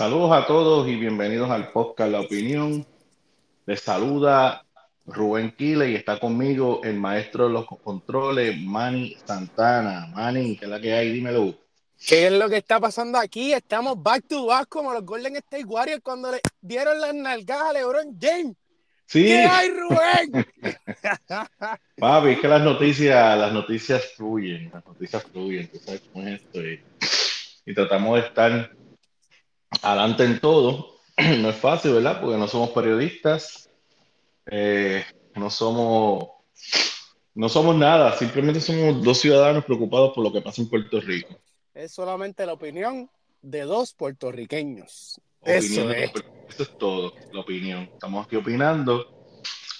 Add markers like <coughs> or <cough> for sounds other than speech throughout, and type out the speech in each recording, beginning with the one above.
Saludos a todos y bienvenidos al podcast La Opinión. Les saluda Rubén Quile y está conmigo el maestro de los controles, Manny Santana. Manny, ¿qué es la que hay? Dímelo. ¿Qué es lo que está pasando aquí? Estamos back to back como los Golden State Warriors cuando le dieron las nalgadas a LeBron James. Sí. ¿Qué hay, Rubén? <laughs> Papi, es que las noticias, las noticias fluyen, las noticias fluyen, tú sabes cómo es esto. Y, y tratamos de estar adelante en todo. <clears throat> No es fácil, ¿verdad? Porque no somos periodistas, eh, no somos, no somos nada, simplemente somos dos ciudadanos preocupados por lo que pasa en Puerto Rico. es solamente la opinión de dos puertorriqueños. Opinión Eso es. eso es todo, la opinión. Estamos aquí opinando.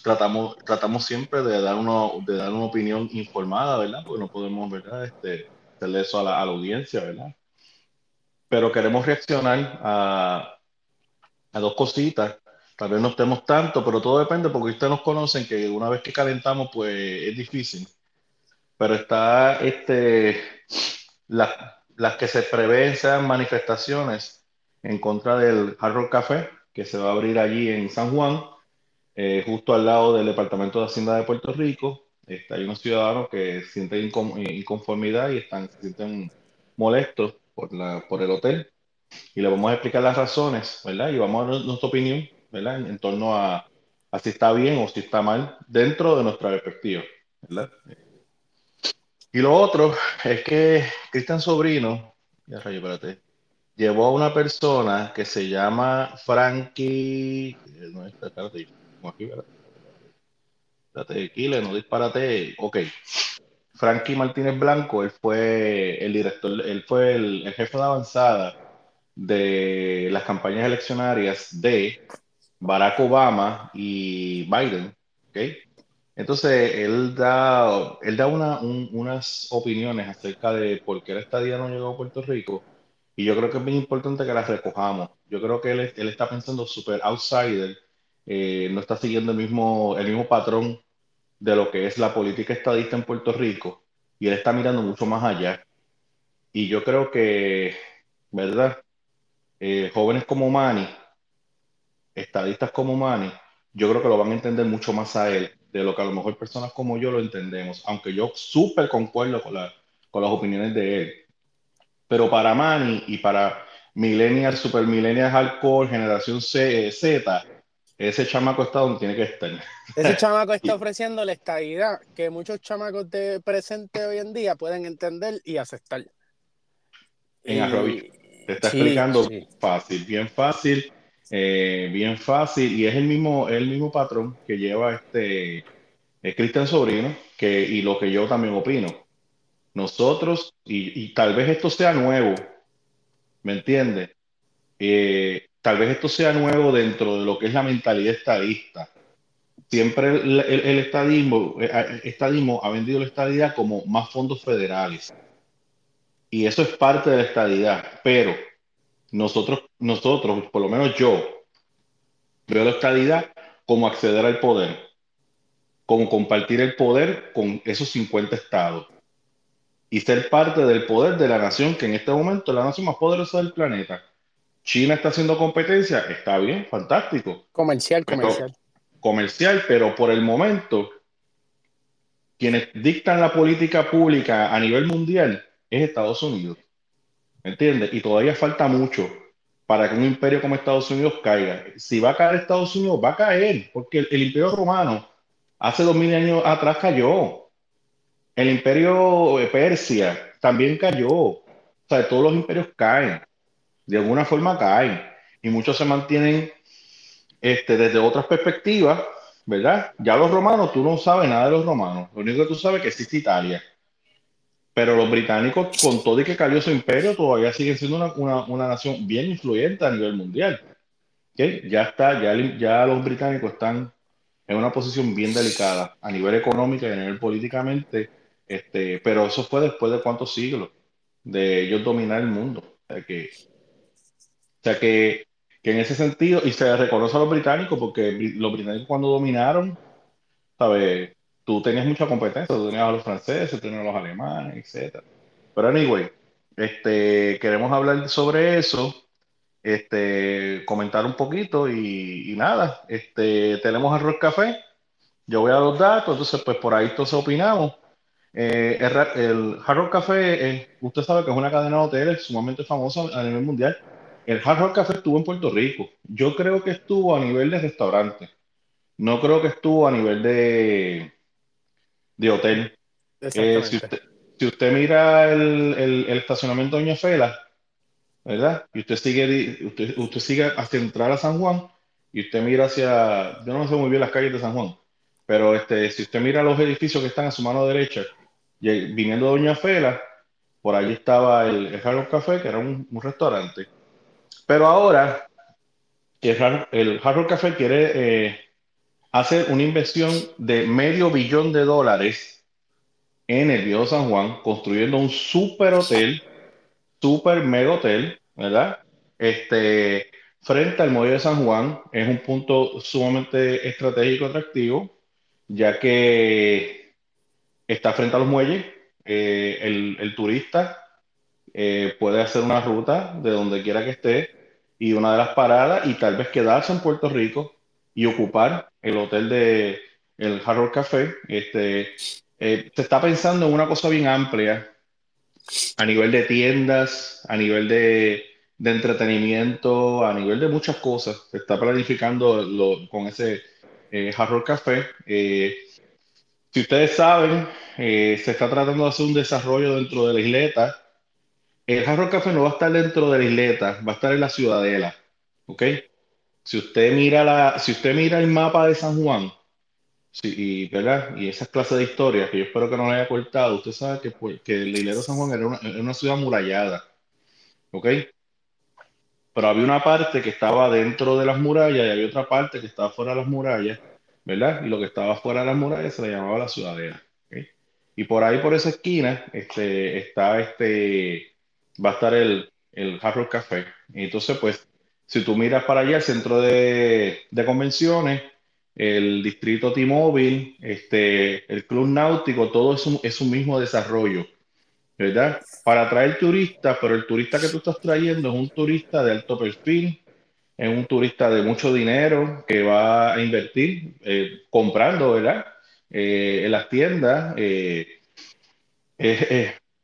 Tratamos, tratamos siempre de dar, una, de dar una opinión informada, ¿verdad? Porque no podemos, ¿verdad? Este, hacerle eso a la, a la audiencia, ¿verdad? Pero queremos reaccionar a, a dos cositas. Tal vez no estemos tanto, pero todo depende porque ustedes nos conocen que una vez que calentamos, pues es difícil. Pero está este, las, que se prevén sean manifestaciones en contra del Hard Rock Café, que se va a abrir allí en San Juan, eh, justo al lado del Departamento de Hacienda de Puerto Rico. Este, hay unos ciudadanos que sienten inconformidad y están, se sienten molestos por, la, por el hotel. Y le vamos a explicar las razones, ¿verdad? Y vamos a dar nuestra opinión, ¿verdad? En, en torno a, a si está bien o si está mal dentro de nuestra perspectiva, ¿verdad? Y lo otro es que Cristian Sobrino, ya rayo, espérate, llevó a una persona que se llama Frankie. eh, No, está, espérate, aquí. Espérate, Kile, no disparate. Ok. Frankie Martínez Blanco, él fue el director, él fue el, jefe de avanzada de las campañas eleccionarias de Barack Obama y Biden. ¿ok? Entonces, él da, él da una- un- unas opiniones acerca de por qué la estadía no llegó a Puerto Rico. Y yo creo que es bien importante que las recojamos. Yo creo que él, él está pensando super outsider, eh, no está siguiendo el mismo, el mismo patrón de lo que es la política estadista en Puerto Rico. Y él está mirando mucho más allá. Y yo creo que, ¿verdad? Eh, jóvenes como Manny, estadistas como Manny, yo creo que lo van a entender mucho más a él de lo que a lo mejor personas como yo lo entendemos, aunque yo súper concuerdo con, la- con las opiniones de él. Pero para Manny y para Millennial, Super Millennial Hardcore, Generación C- Z, ese chamaco está donde tiene que estar. Ese <laughs> chamaco está ofreciendo la estabilidad que muchos chamacos de presente hoy en día pueden entender y aceptar. En Y- Arroyo. Te está sí, explicando sí. fácil, bien fácil, eh, bien fácil, y es el mismo, el mismo patrón que lleva este eh, Cristian Sobrino, que, y lo que yo también opino. Nosotros, y, y tal vez esto sea nuevo, ¿me entiendes? Eh, tal vez esto sea nuevo dentro de lo que es la mentalidad estadista. Siempre el, el- estadismo, eh, eh, estadismo ha vendido la estadidad como más fondos federales. Y eso es parte de la estadidad, pero nosotros, nosotros, por lo menos yo, veo la estadidad como acceder al poder, como compartir el poder con esos 50 estados y ser parte del poder de la nación, que en este momento es la nación más poderosa del planeta. China está haciendo competencia, está bien, fantástico, Comercial, Pero- comercial. comercial, pero por el momento, quienes dictan la política pública a nivel mundial es Estados Unidos. ¿Me entiendes? Y todavía falta mucho para que un imperio como Estados Unidos caiga. Si va a caer Estados Unidos, va a caer, porque el, el imperio romano hace dos mil años atrás cayó. El imperio de Persia también cayó. O sea, todos los imperios caen. De alguna forma caen. Y muchos se mantienen este, desde otras perspectivas, ¿verdad? Ya los romanos, tú no sabes nada de los romanos. Lo único que tú sabes es que existe Italia. Pero los británicos, con todo y que cayó su imperio, todavía siguen siendo una, una- una nación bien influyente a nivel mundial. ¿Ok? Ya está, ya, ya los británicos están en una posición bien delicada a nivel económico y a nivel políticamente, este, pero eso fue después de cuántos siglos de ellos dominar el mundo. O sea que, o sea que, que en ese sentido, y se reconoce a los británicos porque los británicos cuando dominaron, ¿sabes? Tú tenías mucha competencia, tú tenías a los franceses, tenías a los alemanes, etcétera. Pero anyway, este, queremos hablar sobre eso este, comentar un poquito y, nada, este, tenemos arroz café, yo voy a los datos, entonces pues por ahí entonces opinamos. Eh, el, el, Hard Rock Café, usted sabe que es una cadena de hoteles sumamente famosa a nivel mundial. El Hard Rock Café estuvo en Puerto Rico. Yo creo que estuvo a nivel de restaurante. No creo que estuvo a nivel de, de hotel. Eh, si, usted, si, usted, mira el, el, el estacionamiento de Doña Fela, ¿verdad? Y usted sigue, usted, usted sigue hasta entrar a San Juan y usted mira hacia, yo no sé muy bien las calles de San Juan, pero este, si usted mira los edificios que están a su mano derecha, viniendo de Doña Fela, por allí estaba el, el Café, que era un, un, restaurante. Pero ahora, el, el Hard Café quiere eh, hacer una inversión de medio billón de dólares en el Viejo San Juan, construyendo un super hotel super mega hotel, ¿verdad? Este, frente al muelle de San Juan, es un punto sumamente estratégico, atractivo, ya que está frente a los muelles, eh, el, turista eh, puede hacer una ruta de donde quiera que esté y una de las paradas y tal vez quedarse en Puerto Rico y ocupar el hotel de el Hard Café. Este, eh, se está pensando en una cosa bien amplia a nivel de tiendas, a nivel de, de entretenimiento, a nivel de muchas cosas. Se está planificando lo, con ese eh, Hard Café. Eh, si ustedes saben, eh, se está tratando de hacer un desarrollo dentro de la isleta. El Hard Café no va a estar dentro de la isleta, va a estar en la ciudadela. ¿Ok? Si usted mira, la, si usted mira el mapa de San Juan, Sí, ¿verdad? y esas clases de historias que yo espero que no le haya cortado, usted sabe que, pues, que el hilero San Juan era una, era una, ciudad murallada, ¿ok? Pero había una parte que estaba dentro de las murallas y había otra parte que estaba fuera de las murallas, ¿verdad? Y lo que estaba fuera de las murallas se le llamaba la ciudadela, ¿ok? Y por ahí, por esa esquina, este, está este, va a estar el, el Hard Rock Café. Y entonces, pues, si tú miras para allá, el centro de, de convenciones, el distrito T-Mobile, este, el club náutico, todo es un, es un mismo desarrollo, ¿verdad? Para atraer turistas, pero el turista que tú estás trayendo es un turista de alto perfil, es un turista de mucho dinero que va a invertir eh, comprando, ¿verdad? Eh, en las tiendas. Eh,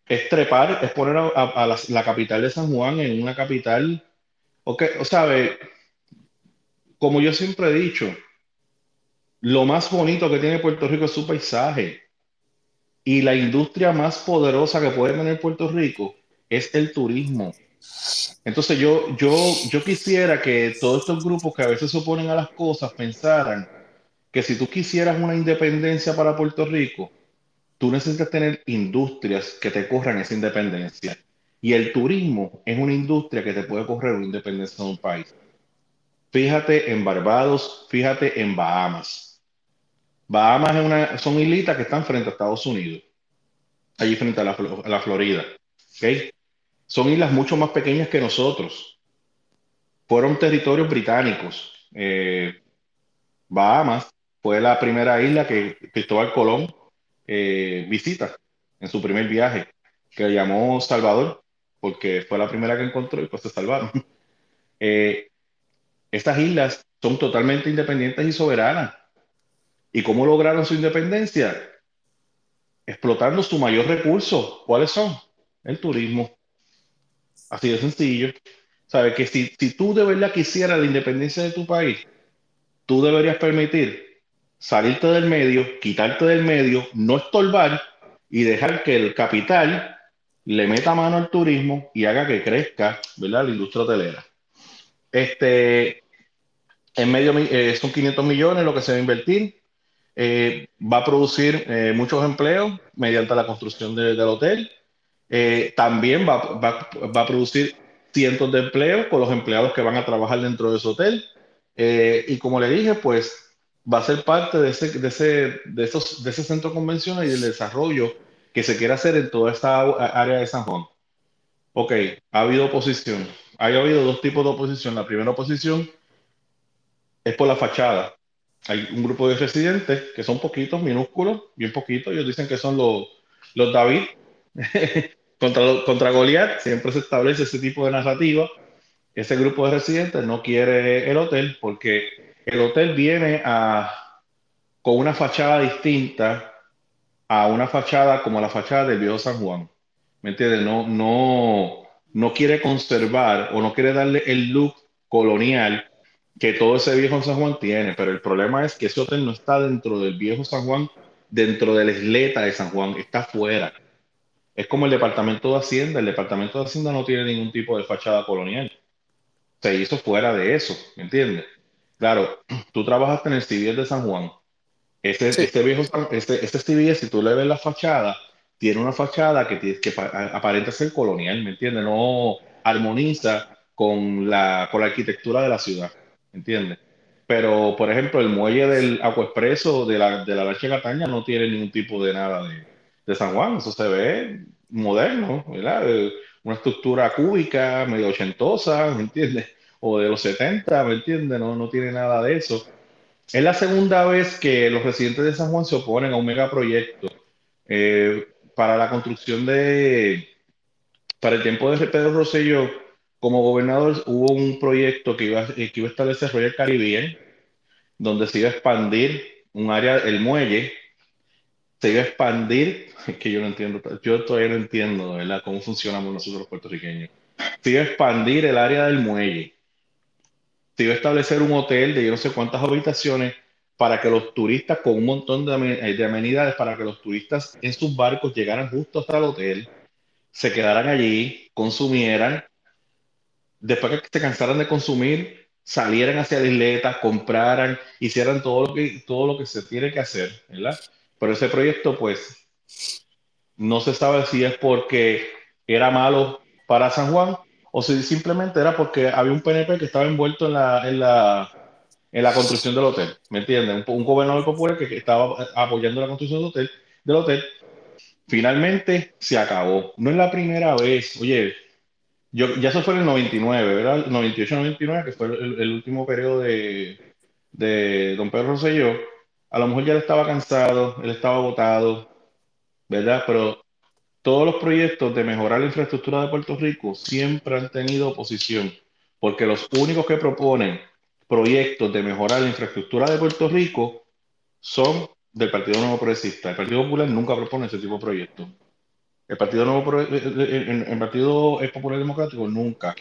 es trepar, es poner a, la, capital de San Juan en una capital, okay, o sea, como yo siempre he dicho, lo más bonito que tiene Puerto Rico es su paisaje. Y la industria más poderosa que puede tener Puerto Rico es el turismo. Entonces yo, yo, yo quisiera que todos estos grupos que a veces se oponen a las cosas pensaran que si tú quisieras una independencia para Puerto Rico, tú necesitas tener industrias que te corran esa independencia. Y el turismo es una industria que te puede correr una independencia de un país. Fíjate en Barbados, fíjate en Bahamas. Bahamas son islitas que están frente a Estados Unidos, allí frente a la, Florida. Son islas mucho más pequeñas que nosotros. Fueron territorios británicos. Eh, Bahamas fue la primera isla que Cristóbal Colón eh, visita en su primer viaje, que llamó Salvador, porque fue la primera que encontró y pues se salvaron. <laughs> Eh, estas islas son totalmente independientes y soberanas. ¿Y cómo lograron su independencia? Explotando su mayor recurso. ¿Cuáles son? El turismo. Así de sencillo. ¿Sabes? Que si, si tú de verdad quisieras la independencia de tu país, tú deberías permitir salirte del medio, quitarte del medio, no estorbar y dejar que el capital le meta mano al turismo y haga que crezca, ¿verdad? La industria hotelera. Este, en medio eh, son 500 millones lo que se va a invertir. Eh, va a producir eh, muchos empleos mediante la construcción de, del hotel. También va, va, va, a producir cientos de empleos con los empleados que van a trabajar dentro de ese hotel. Y como le dije, pues va a ser parte de ese, de ese, de esos, de ese centro convencional y del desarrollo que se quiere hacer en toda esta área de San Juan. Ok, ha habido oposición. Ha habido dos tipos de oposición. La primera oposición es por la fachada hay un grupo de residentes que son poquitos, minúsculos, bien poquitos. Ellos dicen que son los, los David <laughs> contra, contra Goliat. Siempre se establece ese tipo de narrativa. ese grupo de residentes no quiere el hotel porque el hotel viene con una fachada distinta a una fachada como la fachada del viejo San Juan. ¿Me entiendes? No, no, no quiere conservar o no quiere darle el look colonial que todo ese viejo San Juan tiene, pero el problema es que ese hotel no está dentro del viejo San Juan, dentro de la isleta de San Juan, está fuera. Es como el departamento de Hacienda, el departamento de Hacienda no tiene ningún tipo de fachada colonial. Se hizo fuera de eso, ¿me entiendes? Claro, tú trabajaste en el civil de San Juan. Este, este viejo, este, este CBS, si tú le ves la fachada, tiene una fachada que, que aparenta ser colonial, ¿me entiendes? No armoniza con la, con la arquitectura de la ciudad, ¿me entiendes? Pero, por ejemplo, el muelle del Expreso de la, de la Lache Cataña no tiene ningún tipo de nada de, de San Juan, eso se ve moderno, ¿verdad? Eh, una estructura cúbica, medio ochentosa, ¿me entiendes? O de los 70, ¿me entiendes? No, no tiene nada de eso. Es la segunda vez que los residentes de San Juan se oponen a un megaproyecto. Eh, para la construcción de, para el tiempo de Pedro Rosselló, como gobernador, hubo un proyecto que iba, que iba a establecer Royal Caribbean, donde se iba a expandir un área, el muelle, se iba a expandir, <laughs> que yo no entiendo, yo todavía no entiendo, ¿verdad?, cómo funcionamos nosotros los puertorriqueños. Se iba a expandir el área del muelle. Se iba a establecer un hotel de yo no sé cuántas habitaciones para que los turistas, con un montón de, de, amenidades, para que los turistas en sus barcos llegaran justo hasta el hotel, se quedaran allí, consumieran, después que se cansaran de consumir, salieran hacia la isleta, compraran, hicieran todo lo que, todo lo que se tiene que hacer, ¿verdad? Pero ese proyecto, pues, no se sabe si es porque era malo para San Juan o si simplemente era porque había un PNP que estaba envuelto en la, en la en la construcción del hotel, ¿me entiendes? Un, gobernador popular que, estaba apoyando la construcción del hotel, del hotel, finalmente se acabó. No es la primera vez, oye, yo, ya eso fue en el 99, ¿verdad? 98-99, que fue el, último periodo de, de don Pedro Rosselló. A lo mejor ya él estaba cansado, él estaba agotado, ¿verdad? Pero todos los proyectos de mejorar la infraestructura de Puerto Rico siempre han tenido oposición, porque los únicos que proponen proyectos de mejorar la infraestructura de Puerto Rico son del Partido Nuevo Progresista. El Partido Popular nunca propone ese tipo de proyectos. El Partido Nuevo el, Partido Popular Democrático nunca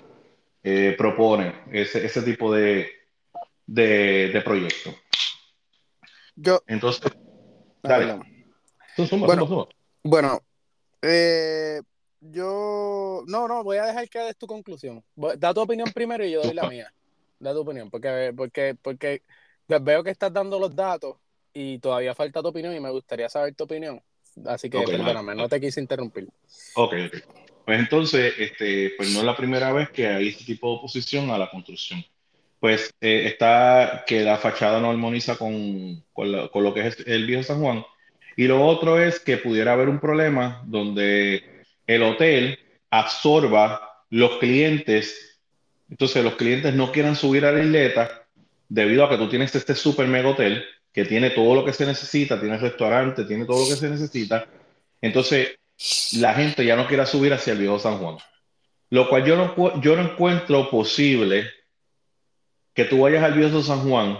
eh, propone ese, ese tipo de, de, de proyectos. Yo. Entonces, dale. bueno, bueno yo. No, no, voy a dejar que des tu conclusión. Da tu opinión primero y yo doy la mía da tu opinión, porque, porque, porque veo que estás dando los datos y todavía falta tu opinión y me gustaría saber tu opinión. Así que perdóname, no te quise interrumpir. Ok, ok. Pues entonces, este, pues no es la primera vez que hay este tipo de oposición a la construcción. Pues eh, está que la fachada no armoniza con, con, con, lo que es el viejo San Juan. Y lo otro es que pudiera haber un problema donde el hotel absorba los clientes entonces los clientes no quieran subir a la isleta debido a que tú tienes este super mega hotel que tiene todo lo que se necesita, tiene restaurante, tiene todo lo que se necesita. Entonces la gente ya no quiera subir hacia el viejo San Juan. Lo cual yo no, yo no encuentro posible que tú vayas al viejo San Juan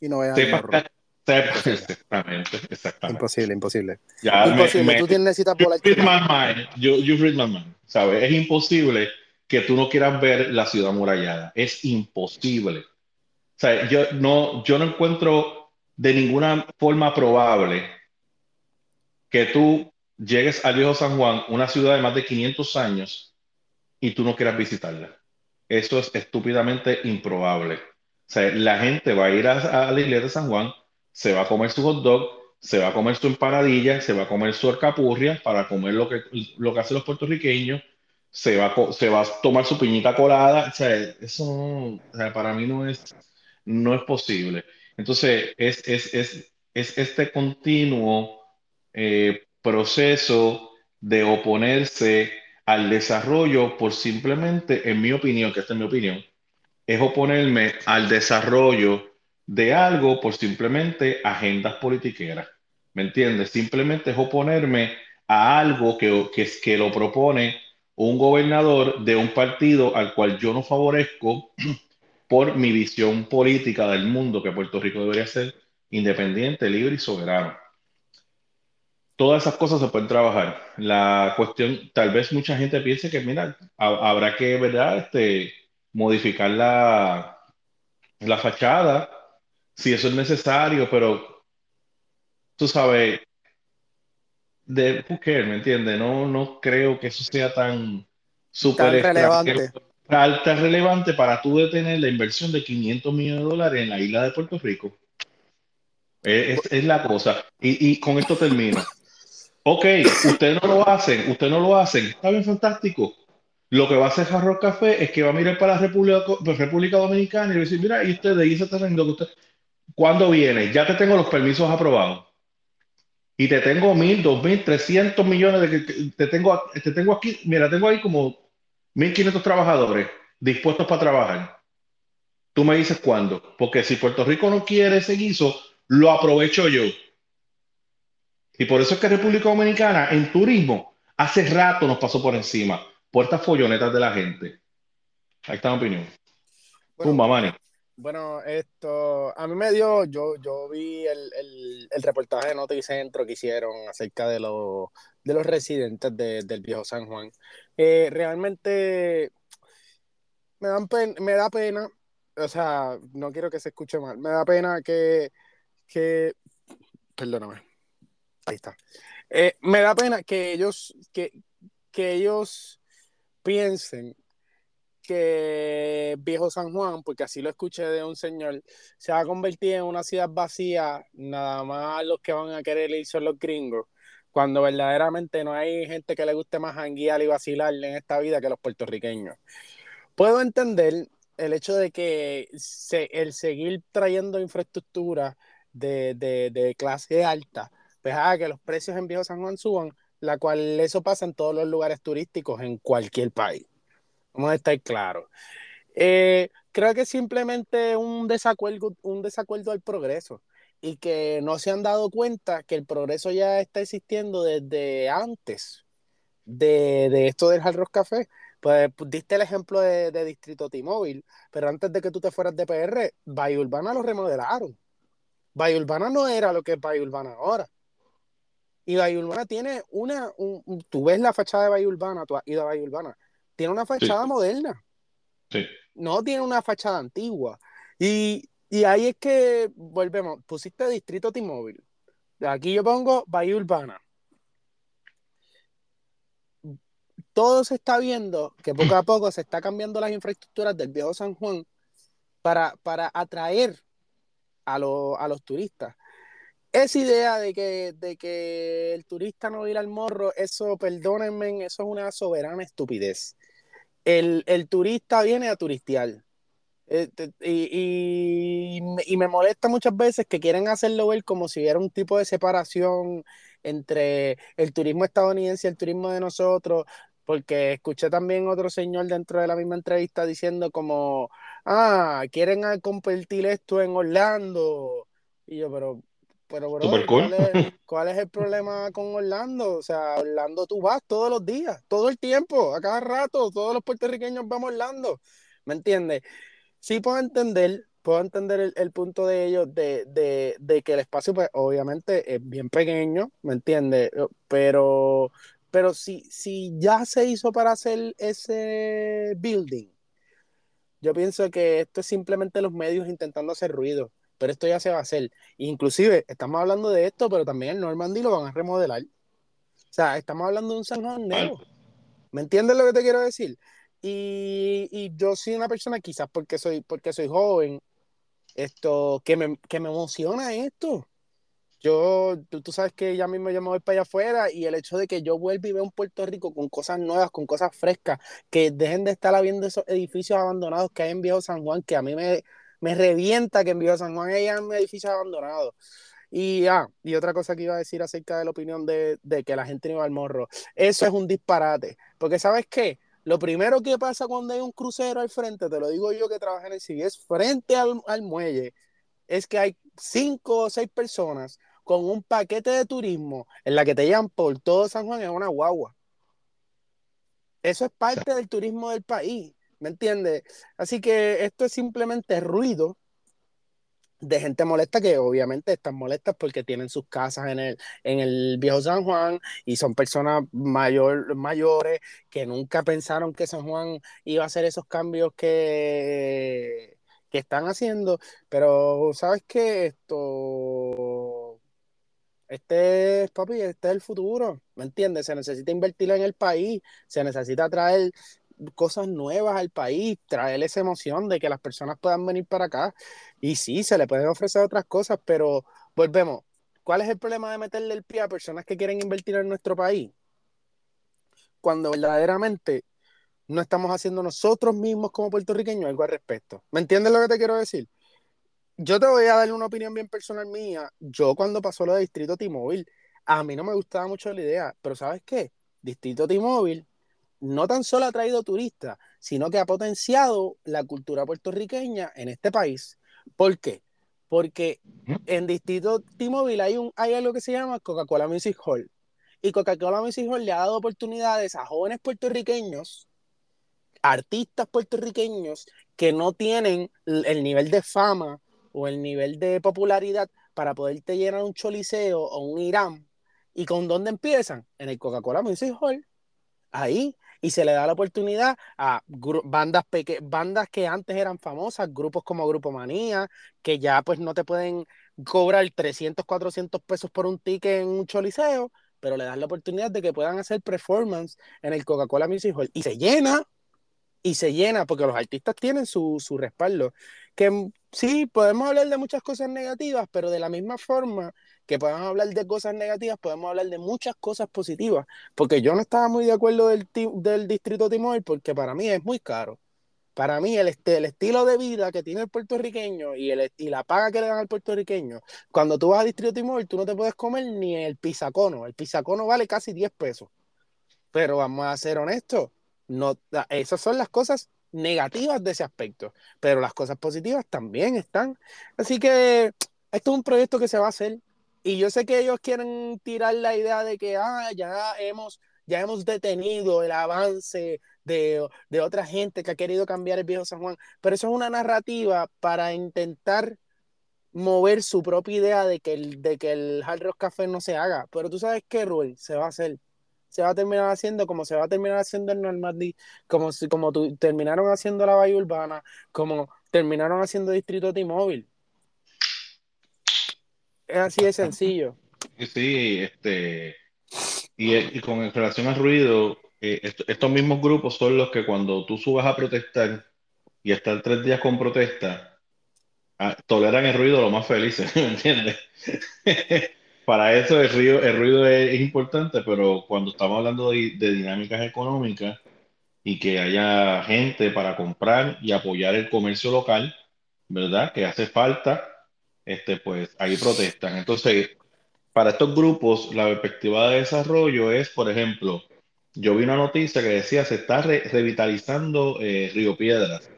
y no vayas a Exactamente, exactamente. Imposible, imposible. imposible, tú tienes, necesitas por la you, you read my mind, ¿sabes? Es imposible que tú no quieras ver la ciudad murallada. Es imposible. O sea, yo no, yo no encuentro de ninguna forma probable que tú llegues al viejo San Juan, una ciudad de más de 500 años, y tú no quieras visitarla. Eso es estúpidamente improbable. O sea, la gente va a ir a, a la iglesia de San Juan, se va a comer su hot dog, se va a comer su empanadilla, se va a comer su alcapurria para comer lo que, lo que hacen los puertorriqueños, se va, a, se va a tomar su piñita colada. O sea, eso para mí no es, no es posible. Entonces, es, es, es, es este continuo eh, proceso de oponerse al desarrollo por simplemente, en mi opinión, que esta es mi opinión, es oponerme al desarrollo de algo por simplemente agendas politiqueras. ¿Me entiendes? Simplemente es oponerme a algo que, que, que lo propone un gobernador de un partido al cual yo no favorezco <clears throat> por mi visión política del mundo que Puerto Rico debería ser independiente, libre y soberano. Todas esas cosas se pueden trabajar. La cuestión, tal vez mucha gente piense que, mira, habrá que, ¿verdad? Este, modificar la, la fachada, si eso es necesario, pero tú sabes, de who ¿me entiendes? No, no creo que eso sea tan súper relevante. Alta relevante para tú detener la inversión de 500 millones de dólares en la isla de Puerto Rico. Es, es, la cosa. Y, y, con esto termino. Ok, ustedes no lo hacen, ustedes no lo hacen. Está bien, fantástico. Lo que va a hacer Jarro Café es que va a mirar para la República, República Dominicana y va a decir, mira, y ustedes, y ese terreno que usted, ¿cuándo viene? Ya te tengo los permisos aprobados y te tengo mil, dos mil, trescientos millones de que te tengo, te tengo aquí, mira, tengo ahí como mil quinientos trabajadores dispuestos para trabajar. Tú me dices cuándo, porque si Puerto Rico no quiere ese guiso, lo aprovecho yo. Y por eso es que República Dominicana en turismo hace rato nos pasó por encima, por estas follonetas de la gente. Ahí está mi opinión. Pumba, mani. Bueno, esto, a mí me dio, yo, yo vi el, reportaje de Noticentro que hicieron acerca de, los de los residentes del viejo San Juan. Eh, realmente me, dan me da pena, o sea, no quiero que se escuche mal, me da pena que, que perdóname, ahí está. Eh, me da pena que ellos, que, que ellos piensen que Viejo San Juan, porque así lo escuché de un señor, se va a convertir en una ciudad vacía, nada más los que van a querer ir son los gringos, cuando verdaderamente no hay gente que le guste más janguear y vacilar en esta vida que los puertorriqueños. Puedo entender el hecho de que el seguir trayendo infraestructura de, clase alta, pues que los precios en Viejo San Juan suban, la cual eso pasa en todos los lugares turísticos en cualquier país. Vamos a estar claros. Eh, creo que simplemente un desacuerdo, un desacuerdo al progreso y que no se han dado cuenta que el progreso ya está existiendo desde antes de, esto del Hard Rock Café. Pues, pues diste el ejemplo de, Distrito T-Mobile, pero antes de que tú te fueras de PR, Bahía Urbana lo remodelaron. Bahía Urbana no era lo que es Bahía Urbana ahora. Y Bahía Urbana tiene una, tú ves la fachada de Bahía Urbana, tú has ido a Bahía Urbana, tiene una fachada moderna. Sí. No tiene una fachada antigua. Y, ahí es que volvemos. Pusiste Distrito T-Mobile. Aquí yo pongo Bahía Urbana. Todo se está viendo que poco a <clears throat> poco se está cambiando las infraestructuras del viejo San Juan para, para atraer a, a los turistas. Esa idea de que, de que el turista no ir al morro, eso, perdónenme, eso es una soberana estupidez el, turista viene a turistear. Este, y, me molesta muchas veces que quieren hacerlo ver como si hubiera un tipo de separación entre el turismo estadounidense y el turismo de nosotros, porque escuché también otro señor dentro de la misma entrevista diciendo como, ah, quieren compartir esto en Orlando. Y yo, pero pero, <laughs> ¿cuál, es, el problema con Orlando? O sea, Orlando tú vas todos los días, todo el tiempo, a cada rato, todos los puertorriqueños vamos a Orlando. ¿Me entiendes? Sí puedo entender, puedo entender el, punto de ellos de, que el espacio, pues, obviamente, es bien pequeño, ¿me entiendes? Pero, pero si, si ya se hizo para hacer ese building, yo pienso que esto es simplemente los medios intentando hacer ruido pero esto ya se va a hacer. Inclusive, estamos hablando de esto, pero también el Normandy lo van a remodelar. O sea, estamos hablando de un San Juan nuevo. ¿Me entiendes lo que te quiero decir? Y, yo soy una persona, quizás porque soy, porque soy joven, esto, que me, que me emociona esto. Yo, tú, sabes que ya mismo yo me voy para allá afuera y el hecho de que yo vuelva y vea un Puerto Rico con cosas nuevas, con cosas frescas, que dejen de estar viendo esos edificios abandonados que hay en Viejo San Juan, que a mí me, me revienta que en Viejo San Juan haya un edificio abandonado. Y, ah, y otra cosa que iba a decir acerca de la opinión de, que la gente no iba al morro. Eso es un disparate. Porque, ¿sabes qué? Lo primero que pasa cuando hay un crucero al frente, te lo digo yo que trabajo en el es frente al, al muelle, es que hay cinco o seis personas con un paquete de turismo en la que te llevan por todo San Juan en una guagua. Eso es parte del turismo del país, ¿me entiendes? Así que esto es simplemente ruido de gente molesta que obviamente están molestas porque tienen sus casas en el, en el viejo San Juan y son personas mayor, mayores que nunca pensaron que San Juan iba a hacer esos cambios que, que están haciendo. Pero, ¿sabes qué? Esto. Este es, papi, este es el futuro, ¿me entiendes? Se necesita invertir en el país, se necesita traer cosas nuevas al país, traer esa emoción de que las personas puedan venir para acá. Y sí, se le pueden ofrecer otras cosas, pero volvemos. ¿Cuál es el problema de meterle el pie a personas que quieren invertir en nuestro país? Cuando verdaderamente no estamos haciendo nosotros mismos como puertorriqueños algo al respecto. ¿Me entiendes lo que te quiero decir? Yo te voy a dar una opinión bien personal mía. Yo cuando pasó lo de Distrito T-Mobile, a mí no me gustaba mucho la idea, pero ¿sabes qué? Distrito T-Mobile no tan solo ha traído turistas, sino que ha potenciado la cultura puertorriqueña en este país. ¿Por qué? Porque en Distrito T-Mobile hay, un, hay algo que se llama Coca-Cola Music Hall. Y Coca-Cola Music Hall le ha dado oportunidades a jóvenes puertorriqueños, artistas puertorriqueños que no tienen el nivel de fama o el nivel de popularidad para poderte llenar un choliseo o un Irán. ¿Y con dónde empiezan? En el Coca-Cola Music Hall. Ahí y se le da la oportunidad a bandas, bandas que antes eran famosas, grupos como Grupo Manía, que ya pues no te pueden cobrar 300, 400 pesos por un ticket en un choliseo, pero le das la oportunidad de que puedan hacer performance en el Coca-Cola Music Hall y se llena, y se llena, porque los artistas tienen su, su respaldo. Que sí, podemos hablar de muchas cosas negativas, pero de la misma forma que podemos hablar de cosas negativas, podemos hablar de muchas cosas positivas, porque yo no estaba muy de acuerdo del, del distrito Timor, porque para mí es muy caro. Para mí el, estilo de vida que tiene el puertorriqueño y, la paga que le dan al puertorriqueño, cuando tú vas a Distrito Timor, tú no te puedes comer ni el pisacono. El pisacono vale casi 10 pesos. Pero vamos a ser honestos, no, esas son las cosas negativas de ese aspecto, pero las cosas positivas también están. Así que esto es un proyecto que se va a hacer, y yo sé que ellos quieren tirar la idea de que ah, ya, hemos, ya hemos detenido el avance de, de, otra gente que ha querido cambiar el viejo San Juan, pero eso es una narrativa para intentar mover su propia idea de que el, de que el Hard Rock Café no se haga. Pero tú sabes qué, Rui, se va a hacer. Se va a terminar haciendo como se va a terminar haciendo el Normandy, como, como tu, terminaron haciendo la Bahía Urbana, como terminaron haciendo Distrito T-Mobile es así de sencillo. Sí, este, y, con relación al ruido, eh, estos mismos grupos son los que cuando tú subas a protestar y estar tres días con protesta, ah, toleran el ruido lo más felices, <laughs> ¿me entiendes? Para eso el ruido, el ruido es, importante, pero cuando estamos hablando de, dinámicas económicas y que haya gente para comprar y apoyar el comercio local, ¿verdad? Que hace falta este, pues ahí protestan. Entonces, para estos grupos, la perspectiva de desarrollo es, por ejemplo, yo vi una noticia que decía se está revitalizando eh, Río Piedras,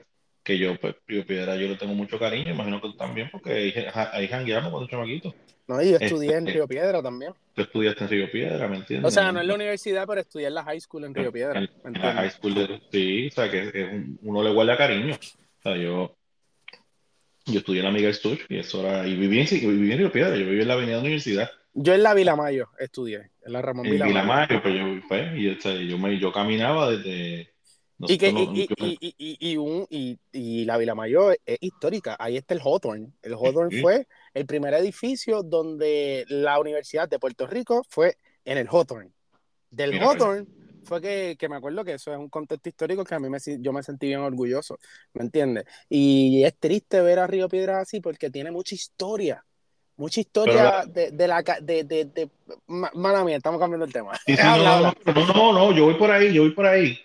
que yo, pues, Río Piedras, yo le tengo mucho cariño, imagino que tú también, porque ahí, ahí jangueamos cuando chamaquito. No, y yo estudié en este, Río Piedra también. Tú estudiaste en Río Piedra, ¿me entiendes? O sea, no en la universidad, pero estudié en la high school en Río Piedra. En, la high school, de, sí, o sea, que uno le guarda cariño. O sea, yo, yo estudié en la Miguel Stuch y eso era, y viví en, viví en Río Piedra, yo viví en la Avenida Universidad. Yo en la Vilamayo estudié, en la Ramón Vilamayo. En Vilamayo, pues yo, pues, y, este, yo, me, yo caminaba desde... y, que, y, y, y, un, y, y, la Vilamayo es histórica, ahí está el Hawthorne. El Hawthorne fue el primer edificio donde la Universidad de Puerto Rico fue en el Hawthorne. Del Hawthorne fue que, que, me acuerdo que eso es un contexto histórico que a mí me, yo me sentí bien orgulloso, ¿me entiendes? Y es triste ver a Río Piedras así porque tiene mucha historia, mucha historia de, de, la... De, de, de, mala mía, estamos cambiando el tema. <laughs> no, no, no, yo voy por ahí, yo voy por ahí.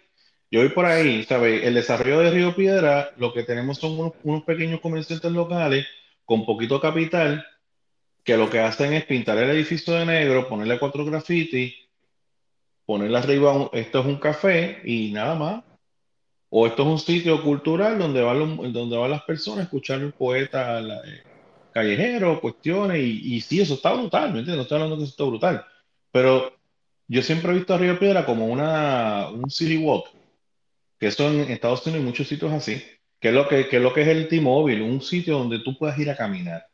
Yo voy por ahí, ¿sabes? El desarrollo de Río Piedra, lo que tenemos son unos, unos pequeños comerciantes locales con poquito capital que lo que hacen es pintar el edificio de negro, ponerle cuatro grafitis ponerle arriba, esto es un café y nada más. O esto es un sitio cultural donde van, donde van las personas a escuchar el poeta eh, callejero, cuestiones, y, y, sí, eso está brutal, ¿me entiendes? No estoy hablando de que eso está brutal. Pero yo siempre he visto a Río Piedra como una, un city walk, que eso en Estados Unidos hay muchos sitios así, que es lo que, que es lo que es el T-Mobile, un sitio donde tú puedas ir a caminar,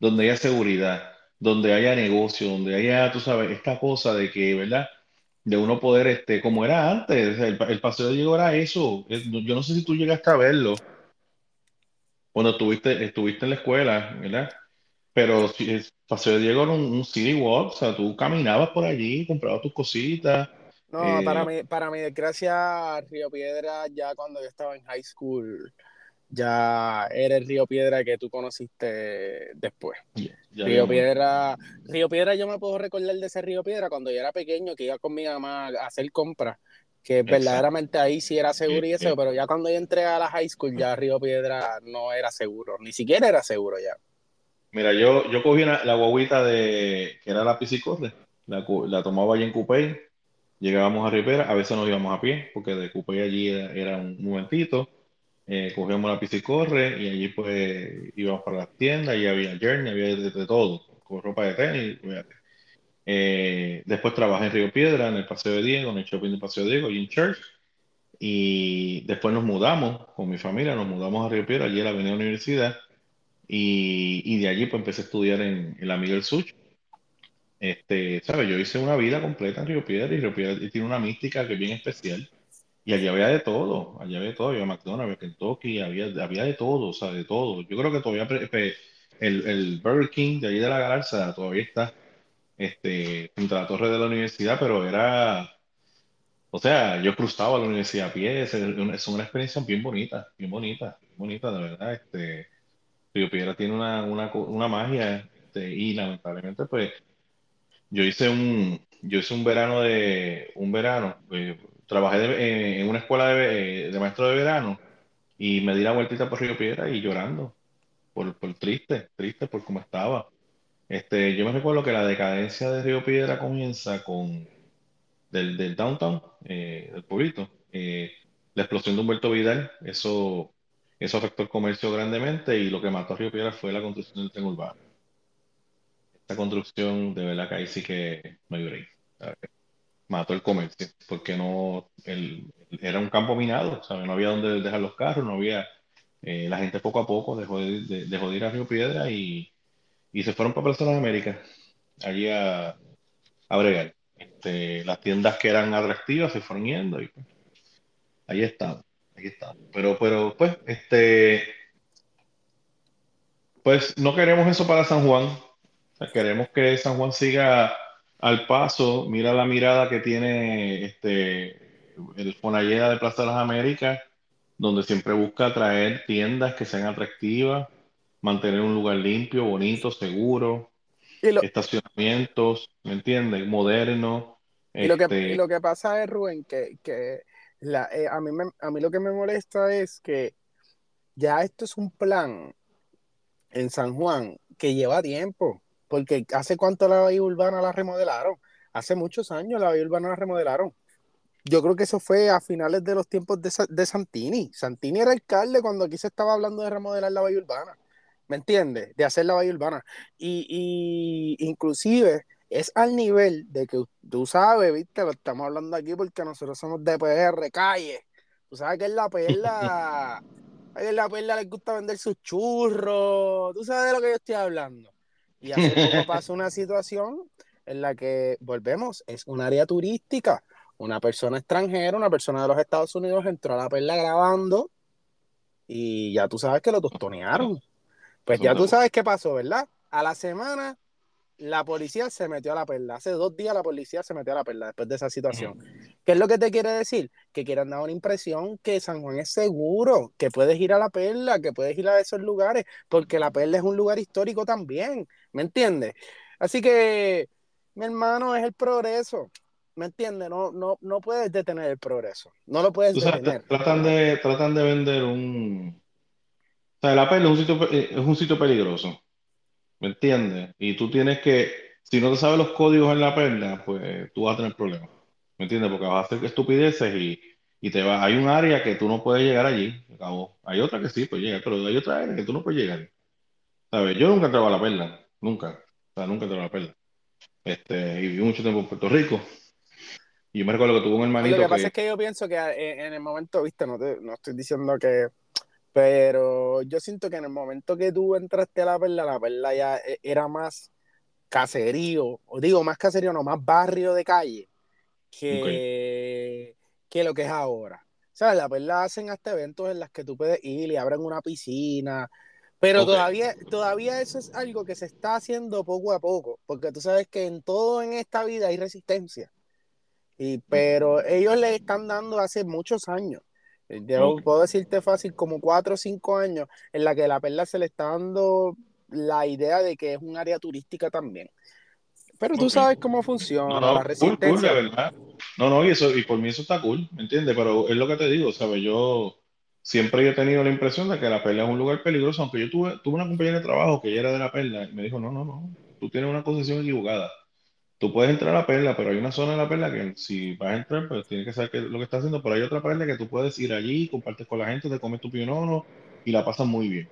donde haya seguridad, donde haya negocio, donde haya, tú sabes, esta cosa de que, ¿verdad? De uno poder, este, como era antes, el, el paseo de Diego era eso. Es- Yo no sé si tú llegaste a verlo cuando estuviste, estuviste en la escuela, ¿verdad? Pero el paseo de Diego era un, un city walk, o sea, tú caminabas por allí, comprabas tus cositas. No, para eh, mí, para mi desgracia, Río Piedra, ya cuando yo estaba en high school, ya era el Río Piedra que tú conociste después. Río. Piedra, Río Piedra, yo me puedo recordar de ese Río Piedra cuando yo era pequeño, que iba con mi mamá a hacer compras, que Exacto. verdaderamente ahí sí era seguro y Eh, eso, eh, pero ya cuando yo entré a la high school, ya Río Piedra no era seguro, ni siquiera era seguro ya. Mira, yo, yo cogí una- la guaguita de, que era la piscicorre, la, la tomaba allí en Cupey, llegábamos a Ripera, a veces nos íbamos a pie, porque de Cupey allí era, un momentito, eh, cogíamos la piscicorre y allí pues íbamos para las tiendas y había Journey, había de, de todo, con ropa de tenis. Eh, después trabajé en Río Piedra, en el Paseo de Diego, en el shopping del Paseo de Diego y en Church, y después nos mudamos con mi familia, nos mudamos a Río Piedra, allí en la Avenida Universidad, y, y de allí pues empecé a estudiar en, en la Miguel Such. Este, ¿sabes? Yo hice una vida completa en Río Piedra y Río Piedra tiene una mística que es bien especial. Y allí había de todo, allí había de todo, había McDonald's, había Kentucky, había, había de todo, o sea, de todo. Yo creo que todavía pre- pre- el, el Burger King de allí de la Galarza todavía está este, junto a la torre de la universidad, pero era, o sea, yo cruzaba la universidad a pie, es, es una experiencia bien bonita, bien bonita, bien bonita, de verdad. Este, Río Piedra tiene una, una, una magia, este, y lamentablemente, pues, yo hice un, yo hice un verano de, un verano, eh, trabajé eh, en una escuela de, eh, de maestro de verano y me di la vueltita por Río Piedra y llorando, por, por triste, triste por cómo estaba. Este, yo me recuerdo que la decadencia de Río Piedra comienza con, del, del downtown, del pueblito, la explosión de Humberto Vidal, eso, eso afectó el comercio grandemente y lo que mató a Río Piedra fue la construcción del tren urbano. Esta construcción, de verdad que ahí sí que lloré. ¿sabes? Mató el comercio, porque no, el, era un campo minado, ¿sabes? No había donde dejar los carros, no había, eh, la gente poco a poco dejó de, de- dejó de ir a Río Piedra y, y se fueron para las Américas, allí a, a bregar. Este, las tiendas que eran atractivas se fueron yendo y pues, ahí están, ahí están. Pero, pero, pues, este, pues no queremos eso para San Juan. O sea, queremos que San Juan siga al paso. Mira la mirada que tiene este, el Fonalleda de Plaza de las Américas, donde siempre busca traer tiendas que sean atractivas, mantener un lugar limpio, bonito, seguro, lo, estacionamientos, ¿me entiendes? Moderno. y lo que, y Este, lo que pasa es, Rubén, que, que la, eh, a mí me- a mí lo que me molesta es que ya esto es un plan en San Juan que lleva tiempo, porque hace cuánto la bahía urbana la remodelaron, hace muchos años la bahía urbana la remodelaron. Yo creo que eso fue a finales de los tiempos de, Sa- de Santini. Santini era alcalde cuando aquí se estaba hablando de remodelar la bahía urbana, ¿me entiendes? De hacer la bahía urbana. Y, y inclusive es al nivel de que tú sabes, viste, lo estamos hablando aquí porque nosotros somos de PR, calle. Tú sabes que es la perla <laughs> a en la perla les gusta vender sus churros. Tú sabes de lo que yo estoy hablando. Y hace poco pasó una situación en la que, volvemos, es un área turística. Una persona extranjera, una persona de los Estados Unidos entró a la perla grabando y ya tú sabes que lo tostonearon. Pues ya tú sabes qué pasó, ¿verdad? A la semana la policía se metió a la perla. Hace dos días la policía se metió a la perla después de esa situación. ¿Qué es lo que te quiere decir? Que quieren dar una impresión que San Juan es seguro, que puedes ir a la perla, que puedes ir a esos lugares, porque la perla es un lugar histórico también, ¿me entiendes? Así que, mi hermano, es el progreso, ¿me entiendes? No, no, no puedes detener el progreso, no lo puedes sabes, detener. tratan de, tratan de vender un... O sea, la perla es un sitio, pe- es un sitio peligroso, ¿me entiendes? Y tú tienes que, si no te sabes los códigos en la perla, pues tú vas a tener problemas, ¿me entiendes? Porque vas a hacer estupideces y, y te va, hay un área que tú no puedes llegar allí, acabó. Hay otra que sí puedes llegar, pero hay otra área que tú no puedes llegar. ¿Sabes? Yo nunca entraba a la perla, nunca, o sea, nunca a la perla. Este, y viví mucho tiempo en Puerto Rico. Y yo me recuerdo que tuvo un hermanito Lo que pasa es que yo pienso que en, el momento, viste, no, te, no estoy diciendo que... Pero yo siento que en el momento que tú entraste a la perla, la perla ya e, era más caserío, o digo, más caserío, no, más barrio de calle que, que lo que es ahora. Sea, la perla hacen hasta eventos en los que tú puedes ir y abren una piscina, pero todavía, todavía eso es algo que se está haciendo poco a poco, porque tú sabes que en todo en esta vida hay resistencia. Y, pero ellos le están dando hace muchos años. Yo puedo decirte fácil, como cuatro o cinco años, en la que la perla se le está dando la idea de que es un área turística también. Pero tú sabes cómo funciona la resistencia. verdad. No, no, y, eso, y por mí eso está cool, ¿me entiendes? Pero es lo que te digo, ¿sabes? Yo siempre he tenido la impresión de que la perla es un lugar peligroso, aunque yo tuve, tuve una compañera de trabajo que ella era de la perla y me dijo, no, no, no, tú tienes una concesión equivocada. Tú puedes entrar a la perla, pero hay una zona de la perla que si vas a entrar, pues tienes que saber qué lo que está haciendo, pero hay otra perla que tú puedes ir allí, compartes con la gente, te comes tu pionono y la pasas muy bien.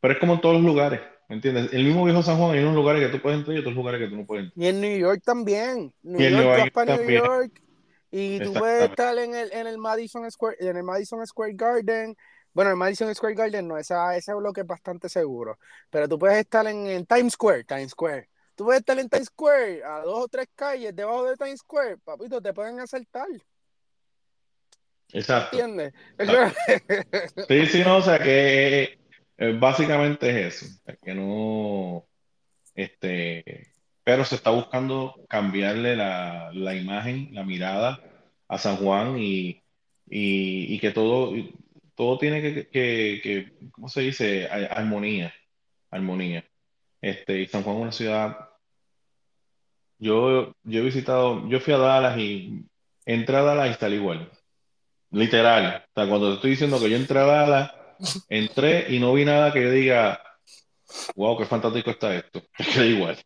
Pero es como en todos los lugares, ¿me entiendes? El mismo viejo San Juan hay unos lugares que tú puedes entrar y otros lugares que tú no puedes entrar. Y en New York también. New y York, New York. Y tú puedes estar en el, en el Madison Square, en el Madison Square Garden, bueno, el Madison Square Garden no, esa, ese bloque es bastante seguro. Pero tú puedes estar en, Times Square, Times Square. Tú puedes estar en Times Square, a dos o tres calles debajo de Times Square, papito, te pueden asaltar. Exacto. ¿Entiendes? Sí, sí, no, o sea que eh, básicamente es eso. Que no. Este. Pero se está buscando cambiarle la, imagen, la mirada a San Juan y, y que todo, todo tiene que, que, ¿cómo se dice? Armonía, armonía. Este, y San Juan es una ciudad, yo, yo he visitado, yo fui a Dallas y entré a Dallas y está igual. Literal. O sea, cuando te estoy diciendo que yo entré a Dallas, entré y no vi nada que yo diga, wow, qué fantástico está esto. <laughs> Queda igual.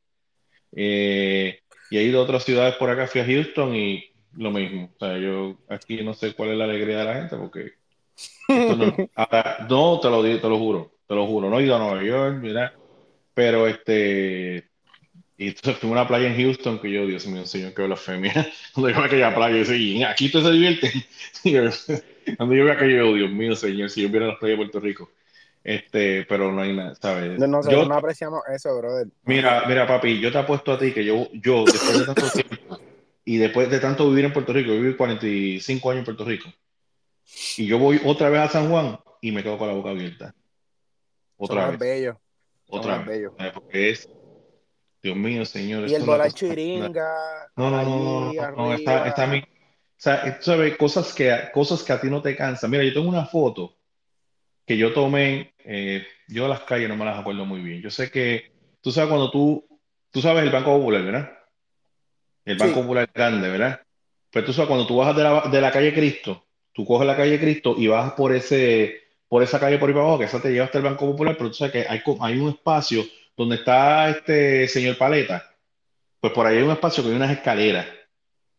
Eh, y he ido a otras ciudades por acá, fui a Houston y lo mismo. O sea, yo aquí no sé cuál es la alegría de la gente porque <laughs> no, te lo digo, te lo juro, te lo juro. No he ido a Nueva York, mira, pero este. Y entonces fui a una playa en Houston que yo, Dios mío, señor, qué blasfemia. Cuando <laughs> yo a aquella playa, yo decía, aquí tú se divierte. Cuando <laughs> yo veo aquello, Dios mío, señor, si yo viera las playas de Puerto Rico. Este, pero no hay nada, ¿sabes? No, no, yo, no apreciamos eso, brother. Mira, mira, papi, yo te apuesto a ti que yo, yo, después de tanto tiempo y después de tanto vivir en Puerto Rico, viví 45 años en Puerto Rico, y yo voy otra vez a San Juan y me quedo con la boca abierta. Otra vez. Bello. Otra vez. Bello. Porque es, Dios mío, señor. Y el bolacho iringa. No, no, no, no, no, está, está mi, o sea, sabes, cosas que, cosas que a ti no te cansan. Mira, yo tengo una foto que yo tomé, eh, yo las calles no me las acuerdo muy bien. Yo sé que, tú sabes cuando tú, tú sabes el Banco Popular, ¿verdad? El Banco Popular grande, ¿verdad? Pero pues tú sabes cuando tú bajas de la, de la calle Cristo, tú coges la calle Cristo y vas por ese, por esa calle por ahí para abajo, que esa te lleva hasta el Banco Popular, pero tú sabes que hay, hay un espacio donde está este señor Paleta, pues por ahí hay un espacio que hay unas escaleras,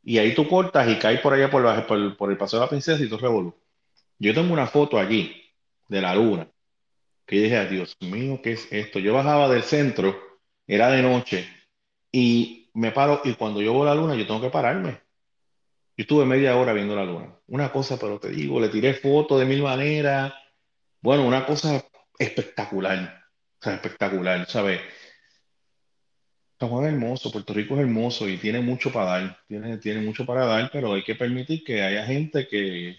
y ahí tú cortas y caes por allá por, por, por el Paseo de la Princesa y tú revolú. Yo tengo una foto allí de la luna, que yo dije, Dios mío, ¿qué es esto? Yo bajaba del centro, era de noche, y me paro, y cuando yo veo la luna, yo tengo que pararme yo estuve media hora viendo la luna. Una cosa, pero te digo, le tiré fotos de mil maneras. Bueno, una cosa espectacular. Espectacular, ¿sabes? San Juan es hermoso, Puerto Rico es hermoso y tiene mucho para dar. Tiene, tiene mucho para dar, pero hay que permitir que haya gente que,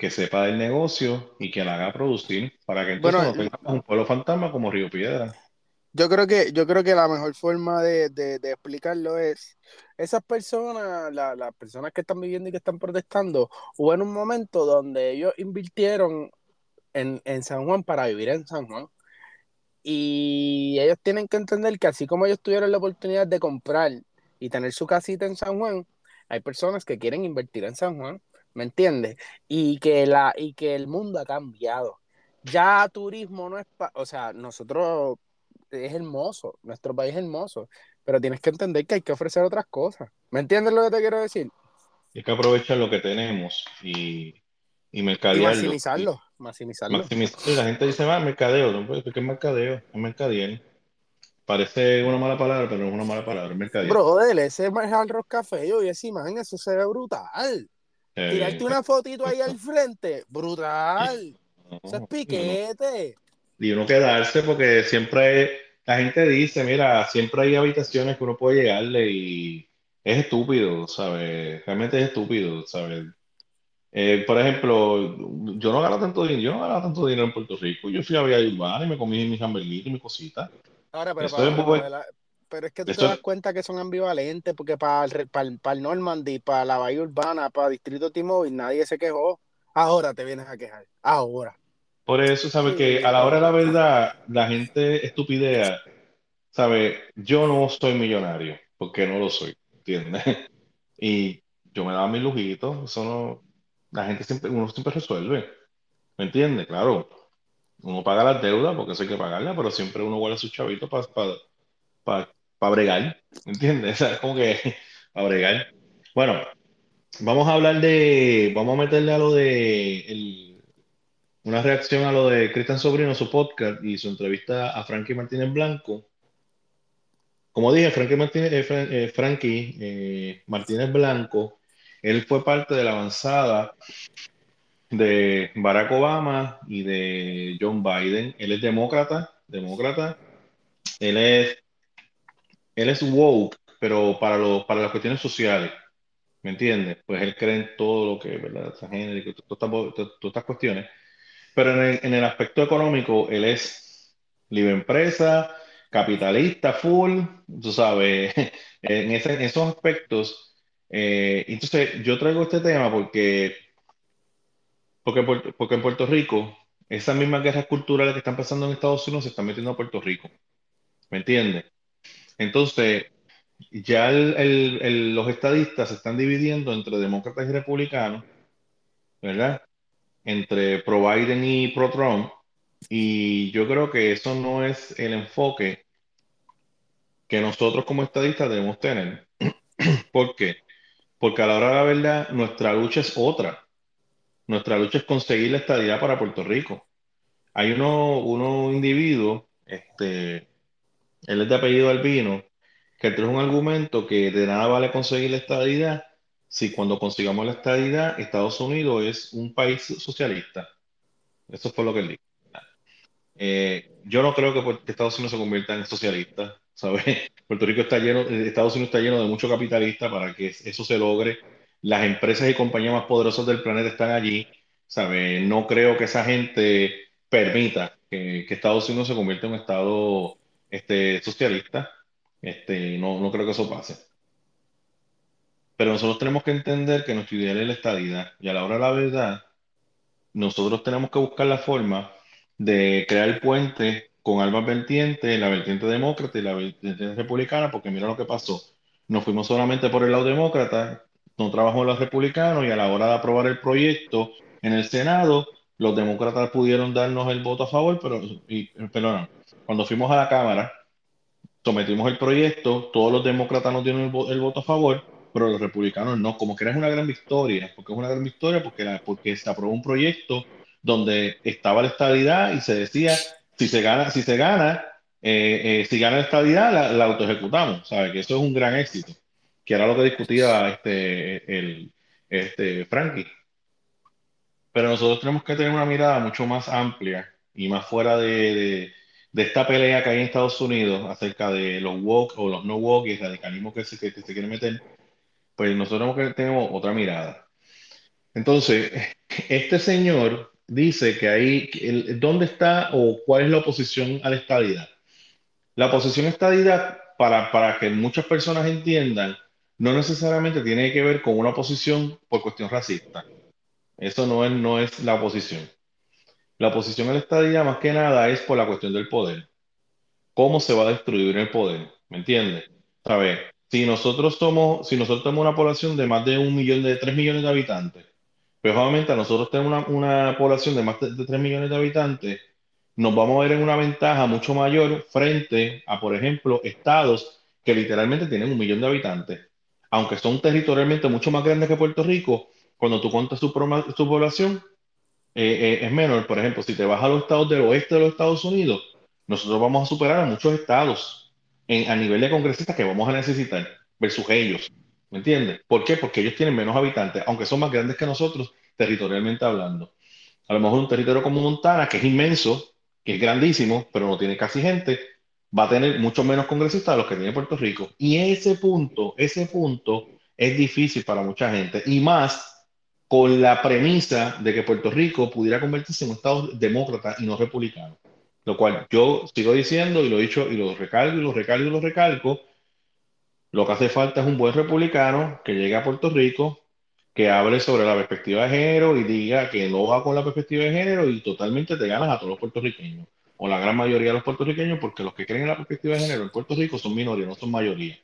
que sepa del negocio y que la haga producir para que entonces no tengamos un pueblo fantasma como Río Piedra. Yo creo que, yo creo que la mejor forma de, explicarlo es, esas personas, las personas que están viviendo y que están protestando, hubo en un momento donde ellos invirtieron en, San Juan para vivir en San Juan. Y ellos tienen que entender que así como ellos tuvieron la oportunidad de comprar y tener su casita en San Juan, hay personas que quieren invertir en San Juan, ¿me entiendes? Y que, la, y que el mundo ha cambiado. Ya turismo no es, o sea, nosotros es hermoso, nuestro país es hermoso, pero tienes que entender que hay que ofrecer otras cosas. ¿Me entiendes lo que te quiero decir? Hay que aprovechar lo que tenemos y, y mercadearlo. Y maximizarlo, maximizarlo. La gente dice, ah, mercadeo, ¿no? ¿qué es mercadeo? Es mercadear. Parece una mala palabra, pero no es una mala palabra, mercadería. Brother, ese Hard Rock Café, yo vi esa imagen, eso se ve brutal. Eh, Tirarte una fotito ahí al frente, brutal. no, <laughs> Eso es no. piquete. Y uno quedarse porque siempre la gente dice, mira, siempre hay habitaciones que uno puede llegarle y es estúpido, ¿sabes? Realmente es estúpido, ¿sabes? Eh, por ejemplo, yo no gano tanto dinero, yo no gano tanto dinero en Puerto Rico. Yo fui a Villa Urbana y me comí mis hamburguitos y mis cositas. Ahora, pero, para- para- pero es que tú te das cuenta que son ambivalentes, porque para el, para el, para el Normandy, para la Bahía Urbana, para Distrito T-Mobile, nadie se quejó. Ahora te vienes a quejar. Ahora. Por eso, ¿sabes? Sí. Que a la hora de la verdad, la gente estupidea, ¿sabes? Yo no soy millonario, porque no lo soy, ¿entiendes? <laughs> Y yo me daba mis lujitos, eso no, la gente siempre, uno siempre resuelve, ¿me entiendes? Claro, uno paga las deudas, porque eso hay que pagarlas, pero siempre uno guarda sus chavitos para bregar, ¿me entiendes? <laughs> O sea, como que para bregar. Bueno, vamos a hablar de, vamos a meterle a lo de una reacción a lo de Cristian Sobrino, su podcast y su entrevista a Frankie Martínez Blanco. Como dije, Frankie Martínez, eh, eh, Frankie, eh, Martínez Blanco, él fue parte de la avanzada de Barack Obama y de John Biden. Él es demócrata, demócrata. Él es, él es woke, pero para, lo- para las cuestiones sociales. ¿Me entiendes? Pues él cree en todo lo que, ¿verdad? Transgénero todas estas, cuestiones. Pero en el, en el aspecto económico, él es libre empresa, capitalista, full, tú sabes, <laughs> en, esos aspectos. eh, entonces, yo traigo este tema porque, porque, porque en Puerto Rico, esas mismas guerras culturales que están pasando en Estados Unidos se están metiendo a Puerto Rico. ¿Me entiendes? Entonces, ya los estadistas se están dividiendo entre demócratas y republicanos, ¿verdad? Entre pro Biden y pro Trump. Y yo creo que eso no es el enfoque que nosotros como estadistas debemos tener. <clears throat> ¿Por qué? Porque a la hora de la verdad, nuestra lucha es otra. Nuestra lucha es conseguir la estadidad para Puerto Rico. Hay uno, uno individuo, este, él es de apellido Albino, que trae un argumento que de nada vale conseguir la estadidad si cuando consigamos la estadidad, Estados Unidos es un país socialista. Eso fue lo que él dijo. Eh, yo no creo que Puerto- que Estados Unidos se convierta en socialista, ¿sabes? <laughs> Puerto Rico está lleno, eh, Estados Unidos está lleno de mucho capitalista para que eso se logre. Las empresas y compañías más poderosas del planeta están allí, ¿sabes? No creo que esa gente permita que Estados Unidos se convierta en un estado este, socialista. Este, no, creo que eso pase. Pero nosotros tenemos que entender que nuestro ideal es la estadidad. Y a la hora de la verdad, nosotros tenemos que buscar la forma de crear puentes con ambas vertientes, la vertiente demócrata y la vertiente republicana, porque mira lo que pasó. Nos fuimos solamente por el lado demócrata, no trabajó los republicanos y a la hora de aprobar el proyecto en el Senado, los demócratas pudieron darnos el voto a favor, pero, y, perdón, cuando fuimos a la Cámara, sometimos el proyecto, todos los demócratas nos dieron el, vo- el voto a favor, pero los republicanos no, como que era una gran victoria, porque es una gran victoria porque, porque se aprobó un proyecto donde estaba la estabilidad y se decía, si se gana, si se gana, eh, eh, si gana la estabilidad, la, la autoejecutamos, ¿sabes? Que eso es un gran éxito, que era lo que discutía este, el, este Frankie. Pero nosotros tenemos que tener una mirada mucho más amplia y más fuera de, de esta pelea que hay en Estados Unidos acerca de los woke o los no woke y el radicalismo que se, que, se quiere meter, pues nosotros tenemos otra mirada. Entonces, <laughs> este señor dice que ahí, ¿dónde está o cuál es la oposición a la estadidad? La oposición a estadidad, para, para que muchas personas entiendan, no necesariamente tiene que ver con una oposición por cuestión racista. Eso no es, no es la oposición. La oposición a la estadidad más que nada es por la cuestión del poder. ¿Cómo se va a destruir el poder? ¿Me entiendes? ¿Sabes? Si nosotros somos, si nosotros tenemos una población de más de un millón, de tres millones de habitantes, pues obviamente nosotros tenemos una, una población de más de, de 3 millones de habitantes, nos vamos a ver en una ventaja mucho mayor frente a, por ejemplo, estados que literalmente tienen un millón de habitantes. Aunque son territorialmente mucho más grandes que Puerto Rico, cuando tú cuentas su, su población, eh, eh, es menor. Por ejemplo, si te vas a los estados del oeste de los Estados Unidos, nosotros vamos a superar a muchos estados a nivel de congresistas que vamos a necesitar versus ellos. ¿Me entiendes? ¿Por qué? Porque ellos tienen menos habitantes, aunque son más grandes que nosotros territorialmente hablando. A lo mejor un territorio como Montana, que es inmenso, que es grandísimo, pero no tiene casi gente, va a tener mucho menos congresistas de los que tiene Puerto Rico. Y ese punto, ese punto es difícil para mucha gente. Y más con la premisa de que Puerto Rico pudiera convertirse en un Estado demócrata y no republicano. Lo cual yo sigo diciendo y lo he dicho y lo recalco y lo recalco y lo recalco. Lo que hace falta es un buen republicano que llegue a Puerto Rico, que hable sobre la perspectiva de género y diga que no va con la perspectiva de género y totalmente te ganas a todos los puertorriqueños, o la gran mayoría de los puertorriqueños, porque los que creen en la perspectiva de género en Puerto Rico son minoría, no son mayoría.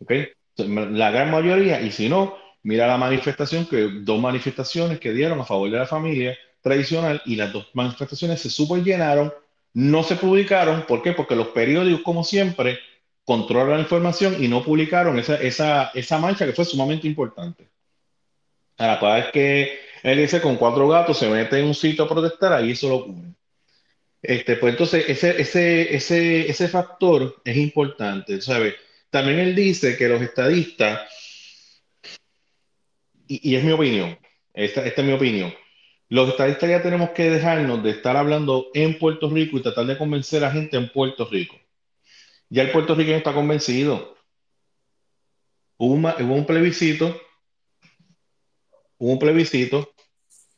¿Ok? La gran mayoría, y si no, mira la manifestación, que dos manifestaciones que dieron a favor de la familia tradicional y las dos manifestaciones se llenaron, no se publicaron. ¿Por qué? Porque los periódicos, como siempre, controlan la información y no publicaron esa, esa, esa mancha que fue sumamente importante. A la cual es que él dice con cuatro gatos se mete en un sitio a protestar, ahí eso lo cubre. Este, pues entonces ese, ese, ese, ese factor es importante, ¿sabes? También él dice que los estadistas, y, es mi opinión, esta, es mi opinión, los estadistas ya tenemos que dejarnos de estar hablando en Puerto Rico y tratar de convencer a gente en Puerto Rico. Ya el puertorriqueño está convencido. Hubo, un plebiscito, hubo un plebiscito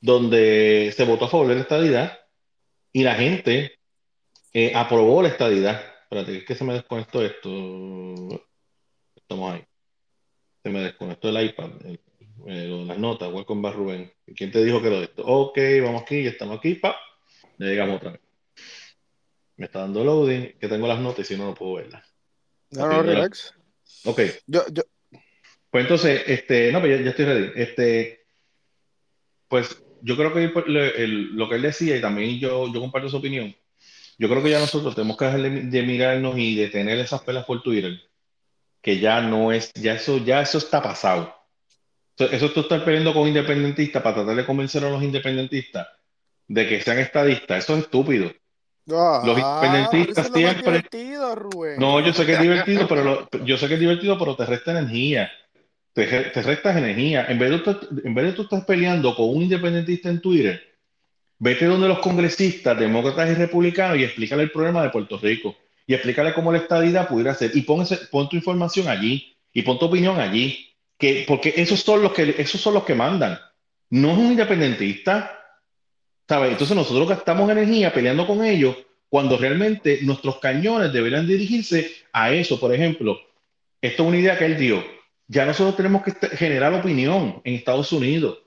donde se votó a favor de la estadidad y la gente eh, aprobó la estadidad. Espérate, es que se me desconectó esto. Estamos ahí. Se me desconectó el iPad, eh, las notas. Welcome back, Rubén. ¿Quién te dijo que lo de esto? Ok, vamos aquí, ya estamos aquí, pa. Le llegamos otra vez me está dando loading, que tengo las notas y si no, no puedo verlas. No, no, relax. Ok. Yo, yo. Pues entonces, este, no, pero ya, estoy ready. Este, pues yo creo que lo que él decía, y también yo, yo comparto su opinión, yo creo que ya nosotros tenemos que dejar de, mirarnos y de tener esas pelas por Twitter, que ya no es, ya eso, ya eso está pasado. Eso, tú estás peleando con independentistas para tratar de convencer a los independentistas de que sean estadistas, eso es estúpido los independentistas siempre. No, yo sé que es divertido, pero yo sé que es divertido, pero te resta energía. Te, te restas energía. En vez, de, en vez de tú estás peleando con un independentista en Twitter, vete donde los congresistas, demócratas y republicanos y explícale el problema de Puerto Rico. Y explícale cómo la estadidad pudiera ser. Y pon, pon tu información allí. Y pon tu opinión allí. Que, porque esos son los que esos son los que mandan. No es un independentista entonces nosotros gastamos energía peleando con ellos cuando realmente nuestros cañones deberían dirigirse a eso. Por ejemplo, esto es una idea que él dio. Ya nosotros tenemos que generar opinión en Estados Unidos.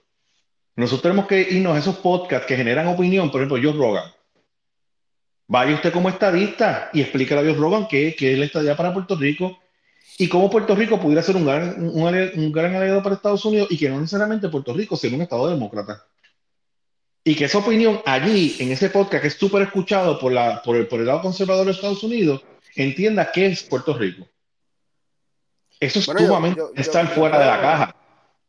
Nosotros tenemos que irnos a esos podcasts que generan opinión. Por ejemplo, Joe Rogan. Vaya usted como estadista y explícale a Joe Rogan qué es la estadía para Puerto Rico y cómo Puerto Rico pudiera ser un gran, un, gran aliado para Estados Unidos y que no necesariamente Puerto Rico sea un estado demócrata y que esa opinión allí, en ese podcast que es súper escuchado por, la, por, el, por el lado conservador de Estados Unidos, entienda qué es Puerto Rico. Eso es sumamente estar fuera de la caja.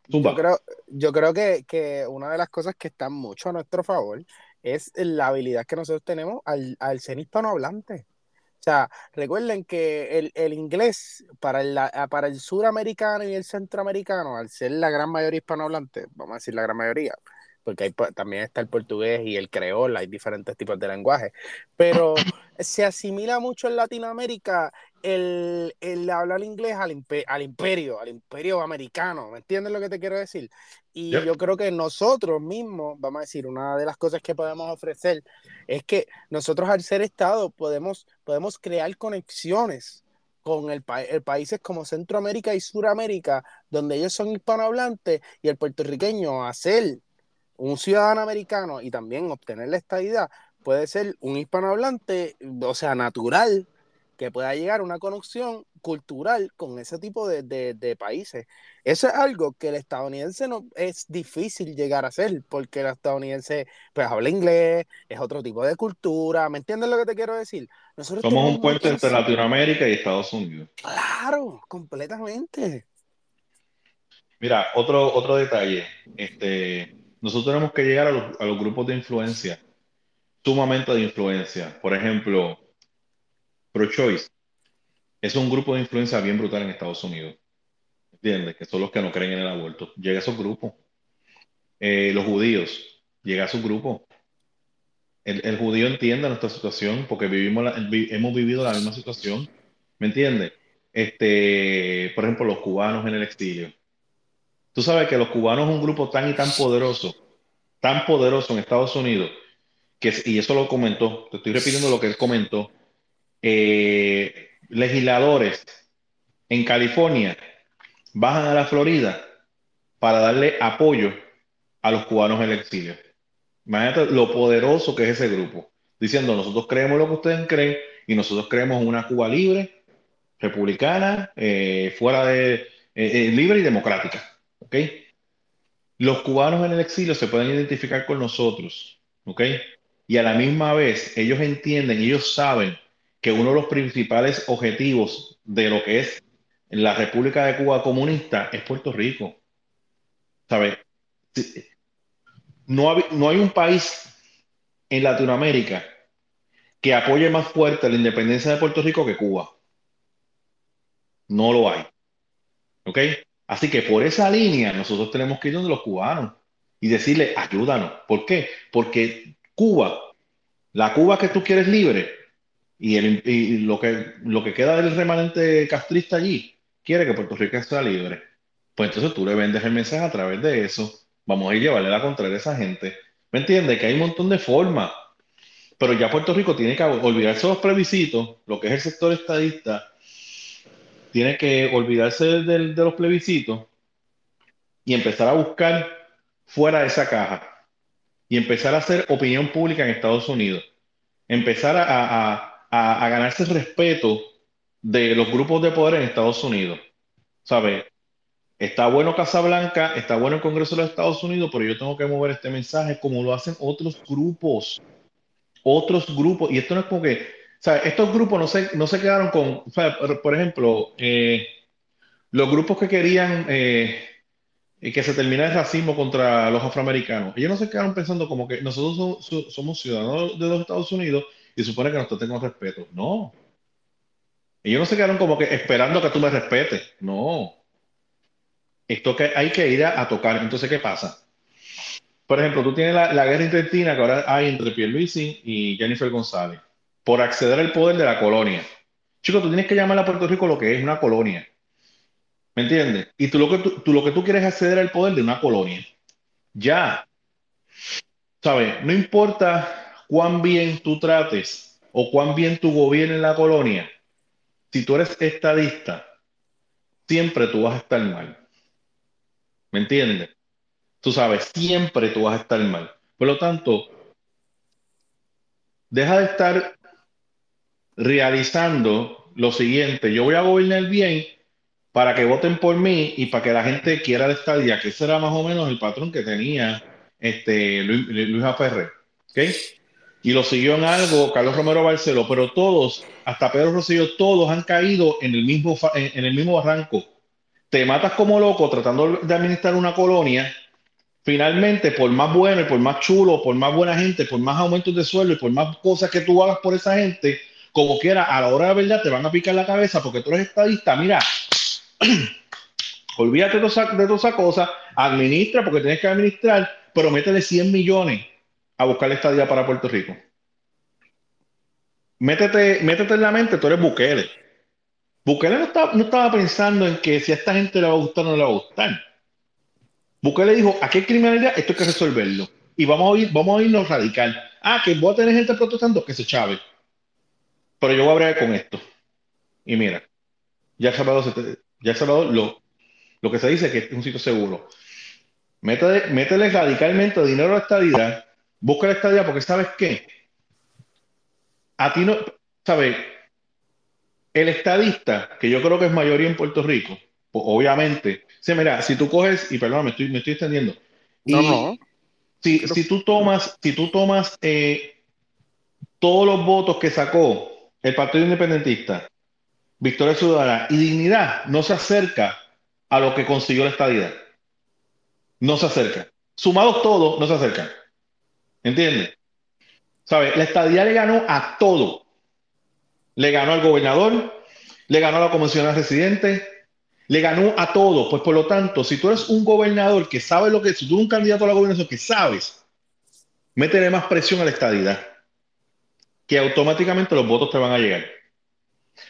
Yo creo, yo creo que, que, una de las cosas que está mucho a nuestro favor es la habilidad que nosotros tenemos al, al ser hispanohablante. O sea, recuerden que el, el inglés para el, para el suramericano y el centroamericano, al ser la gran mayoría hispanohablante, vamos a decir la gran mayoría, porque también está el portugués y el creol, hay diferentes tipos de lenguaje, pero se asimila mucho en Latinoamérica el, el hablar inglés al, al, imperio, al imperio americano, ¿me entiendes lo que te quiero decir? Y yo creo que nosotros mismos, vamos a decir, una de las cosas que podemos ofrecer es que nosotros al ser Estado podemos, podemos crear conexiones con el, el, países como Centroamérica y Suramérica, donde ellos son hispanohablantes, y el puertorriqueño hacer un ciudadano americano y también obtener la estadidad puede ser un hispanohablante, o sea, natural, que pueda llegar a una conexión cultural con ese tipo de, países. Eso es algo que el estadounidense no es difícil llegar a hacer, porque el estadounidense pues habla inglés, es otro tipo de cultura, ¿me entiendes lo que te quiero decir? Nosotros Somos un puente entre Latinoamérica y Estados Unidos. Claro, completamente. Mira, otro, otro detalle, este, nosotros tenemos que llegar a los, grupos de influencia, sumamente de influencia. Por ejemplo, pro-choice. es un grupo de influencia bien brutal en Estados Unidos. ¿Entiendes? Que son los que no creen en el aborto. Llega a esos grupos. Eh, los judíos, llega a su grupo. El, el, judío entiende nuestra situación porque vivimos la, hemos vivido la misma situación. ¿Me entiendes? Este, por ejemplo, los cubanos en el exilio. Tú sabes que los cubanos es un grupo tan y tan poderoso, tan poderoso en Estados Unidos, y eso lo comentó, te estoy repitiendo lo que él comentó, eh, legisladores en California bajan a la Florida para darle apoyo a los cubanos en el exilio. Imagínate lo poderoso que es ese grupo, diciendo nosotros creemos lo que ustedes creen y nosotros creemos una Cuba libre, republicana, eh, fuera de eh, libre y democrática. ¿Ok? Los cubanos en el exilio se pueden identificar con nosotros, ¿ok? Y a la misma vez ellos entienden, ellos saben que uno de los principales objetivos de lo que es la República de Cuba comunista es Puerto Rico. ¿Sabes? No, no hay un país en Latinoamérica que apoye más fuerte la independencia de Puerto Rico que Cuba. No lo hay. ¿Ok? Así que por esa línea nosotros tenemos que ir donde los cubanos y decirle, ayúdanos. ¿Por qué? Porque Cuba, la Cuba que tú quieres libre y, el, lo, que, lo que queda del remanente castrista allí, quiere que Puerto Rico sea libre. Pues entonces tú le vendes el mensaje a través de eso. Vamos a ir a llevarle la contraria a esa gente. ¿Me entiendes? Que hay un montón de formas. Pero ya Puerto Rico tiene que olvidarse de los plebiscitos, lo que es el sector estadista, tiene que olvidarse de, los plebiscitos y empezar a buscar fuera de esa caja y empezar a hacer opinión pública en Estados Unidos. Empezar a, a ganarse el respeto de los grupos de poder en Estados Unidos. ¿Sabes? Está bueno Casablanca, está bueno el Congreso de los Estados Unidos, pero yo tengo que mover este mensaje como lo hacen otros grupos. Otros grupos. Y esto no es como que sea, estos grupos no se, no se quedaron con, por, ejemplo, eh, los grupos que querían eh, que se terminara el racismo contra los afroamericanos, ellos no se quedaron pensando como que nosotros somos, ciudadanos de los Estados Unidos y supone que nosotros tengamos respeto. No. Ellos no se quedaron como que esperando que tú me respetes. No. Esto que hay que ir a, tocar. Entonces, ¿qué pasa? Por ejemplo, tú tienes la, guerra intestina que ahora hay entre Pierluisi y Jennifer González por acceder al poder de la colonia. Chicos, tú tienes que llamar a Puerto Rico lo que es una colonia. ¿Me entiendes? Y tú lo, que tú, lo que tú quieres es acceder al poder de una colonia. Ya. ¿Sabes? No importa cuán bien tú trates o cuán bien tú gobiernes la colonia. Si tú eres estadista, siempre tú vas a estar mal. ¿Me entiendes? Tú sabes, siempre tú vas a estar mal. Por lo tanto, deja de estar realizando lo siguiente, yo voy a gobernar bien para que voten por mí y para que la gente quiera la estadía, que ese era más o menos el patrón que tenía este Luis, Luis Aferre, Y lo siguió en algo Carlos Romero Barceló, pero todos, hasta Pedro Rosselló, todos han caído en el mismo, en el mismo barranco. Te matas como loco tratando de administrar una colonia finalmente, por más bueno y por más chulo, por más buena gente, por más aumentos de sueldo y por más cosas que tú hagas por esa gente, como quiera, a la hora de verdad te van a picar la cabeza porque tú eres estadista. Mira, <clears throat> olvídate de toda esa cosa, administra porque tienes que administrar, pero métele 100 millones a buscar la estadía para Puerto Rico. Métete, métete en la mente, tú eres Bukele. Bukele no estaba, no estaba pensando en que si a esta gente le va a gustar o no le va a gustar. Bukele dijo, aquí hay criminalidad, esto hay que resolverlo. Y vamos a ir, vamos a irnos radical. Ah, que voy a tener gente protestando, que se chave. Pero yo voy a hablar con esto. Y mira, ya Salvador, ya Salvador lo, lo que se dice es que es un sitio seguro. Métele, métele radicalmente dinero a la estadía, busca la estadía porque sabes qué. A ti no, ¿sabes? El estadista, que yo creo que es mayoría en Puerto Rico, pues obviamente, sí, mira, si tú coges, y perdón, me estoy, me estoy extendiendo. no, no. Si, si, tú tomas, si tú tomas eh, todos los votos que sacó el Partido Independentista, Victoria Ciudadana y Dignidad no se acerca a lo que consiguió la estadidad. No se acerca. Sumados todos, no se acercan. ¿Entiendes? ¿Sabes? La estadía le ganó a todo. Le ganó al gobernador, le ganó a la convención residente, le ganó a todos. Pues por lo tanto, si tú eres un gobernador que sabe lo que, si tú eres un candidato a la gobernación que sabes, métele más presión a la estadidad, que automáticamente los votos te van a llegar.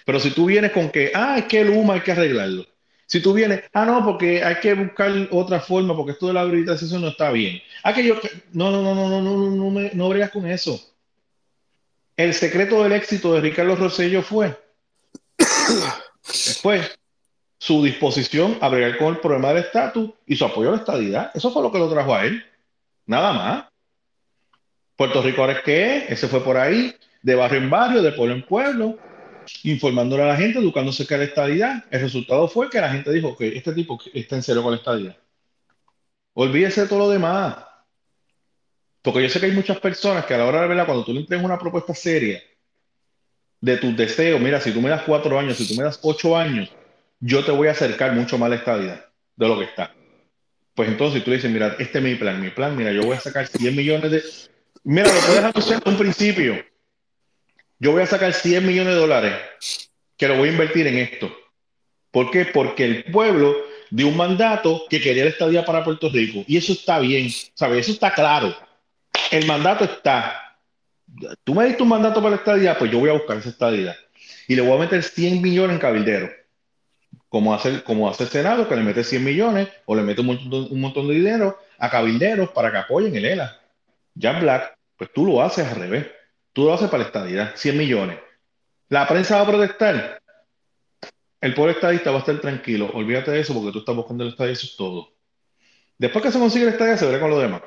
Pero si tú vienes con que, ah, es que el humo hay que arreglarlo. Si tú vienes, ah, no, porque hay que buscar otra forma, porque esto de la habilitación no está bien. Ah, que yo, no, no, no, no, no, no, no, me, no bregas con eso. El secreto del éxito de Ricardo Rosselló fue, <coughs> fue su disposición a bregar con el problema del estatus y su apoyo a la estadidad. Eso fue lo que lo trajo a él. Nada más. Puerto Rico ahora es que es, ese fue por ahí, de barrio en barrio, de pueblo en pueblo, informándole a la gente, educándose que la estadidad. El resultado fue que la gente dijo que este tipo está en serio con la estadidad. Olvídese de todo lo demás. Porque yo sé que hay muchas personas que a la hora de verla, cuando tú le entregas una propuesta seria de tus deseos, mira, si tú me das cuatro años, si tú me das ocho años, yo te voy a acercar mucho más a la estadidad de lo que está. Pues entonces tú le dices, mira, este es mi plan, mi plan, mira, yo voy a sacar 100 millones de... Mira, lo puedes anunciar en un principio yo voy a sacar 100 millones de dólares que lo voy a invertir en esto. ¿Por qué? Porque el pueblo dio un mandato que quería la estadía para Puerto Rico. Y eso está bien, ¿sabes? Eso está claro. El mandato está. Tú me diste un mandato para la estadía, pues yo voy a buscar esa estadía. Y le voy a meter 100 millones en cabildero. Como hace, como hace el Senado, que le mete 100 millones o le mete un montón, un montón de dinero a cabilderos para que apoyen el ELA. Jack Black, pues tú lo haces al revés. Tú lo haces para la estadidad, 100 millones. La prensa va a protestar. El pobre estadista va a estar tranquilo. Olvídate de eso porque tú estás buscando el estadio, eso es todo. Después que se consigue el estadio, se verá con lo demás.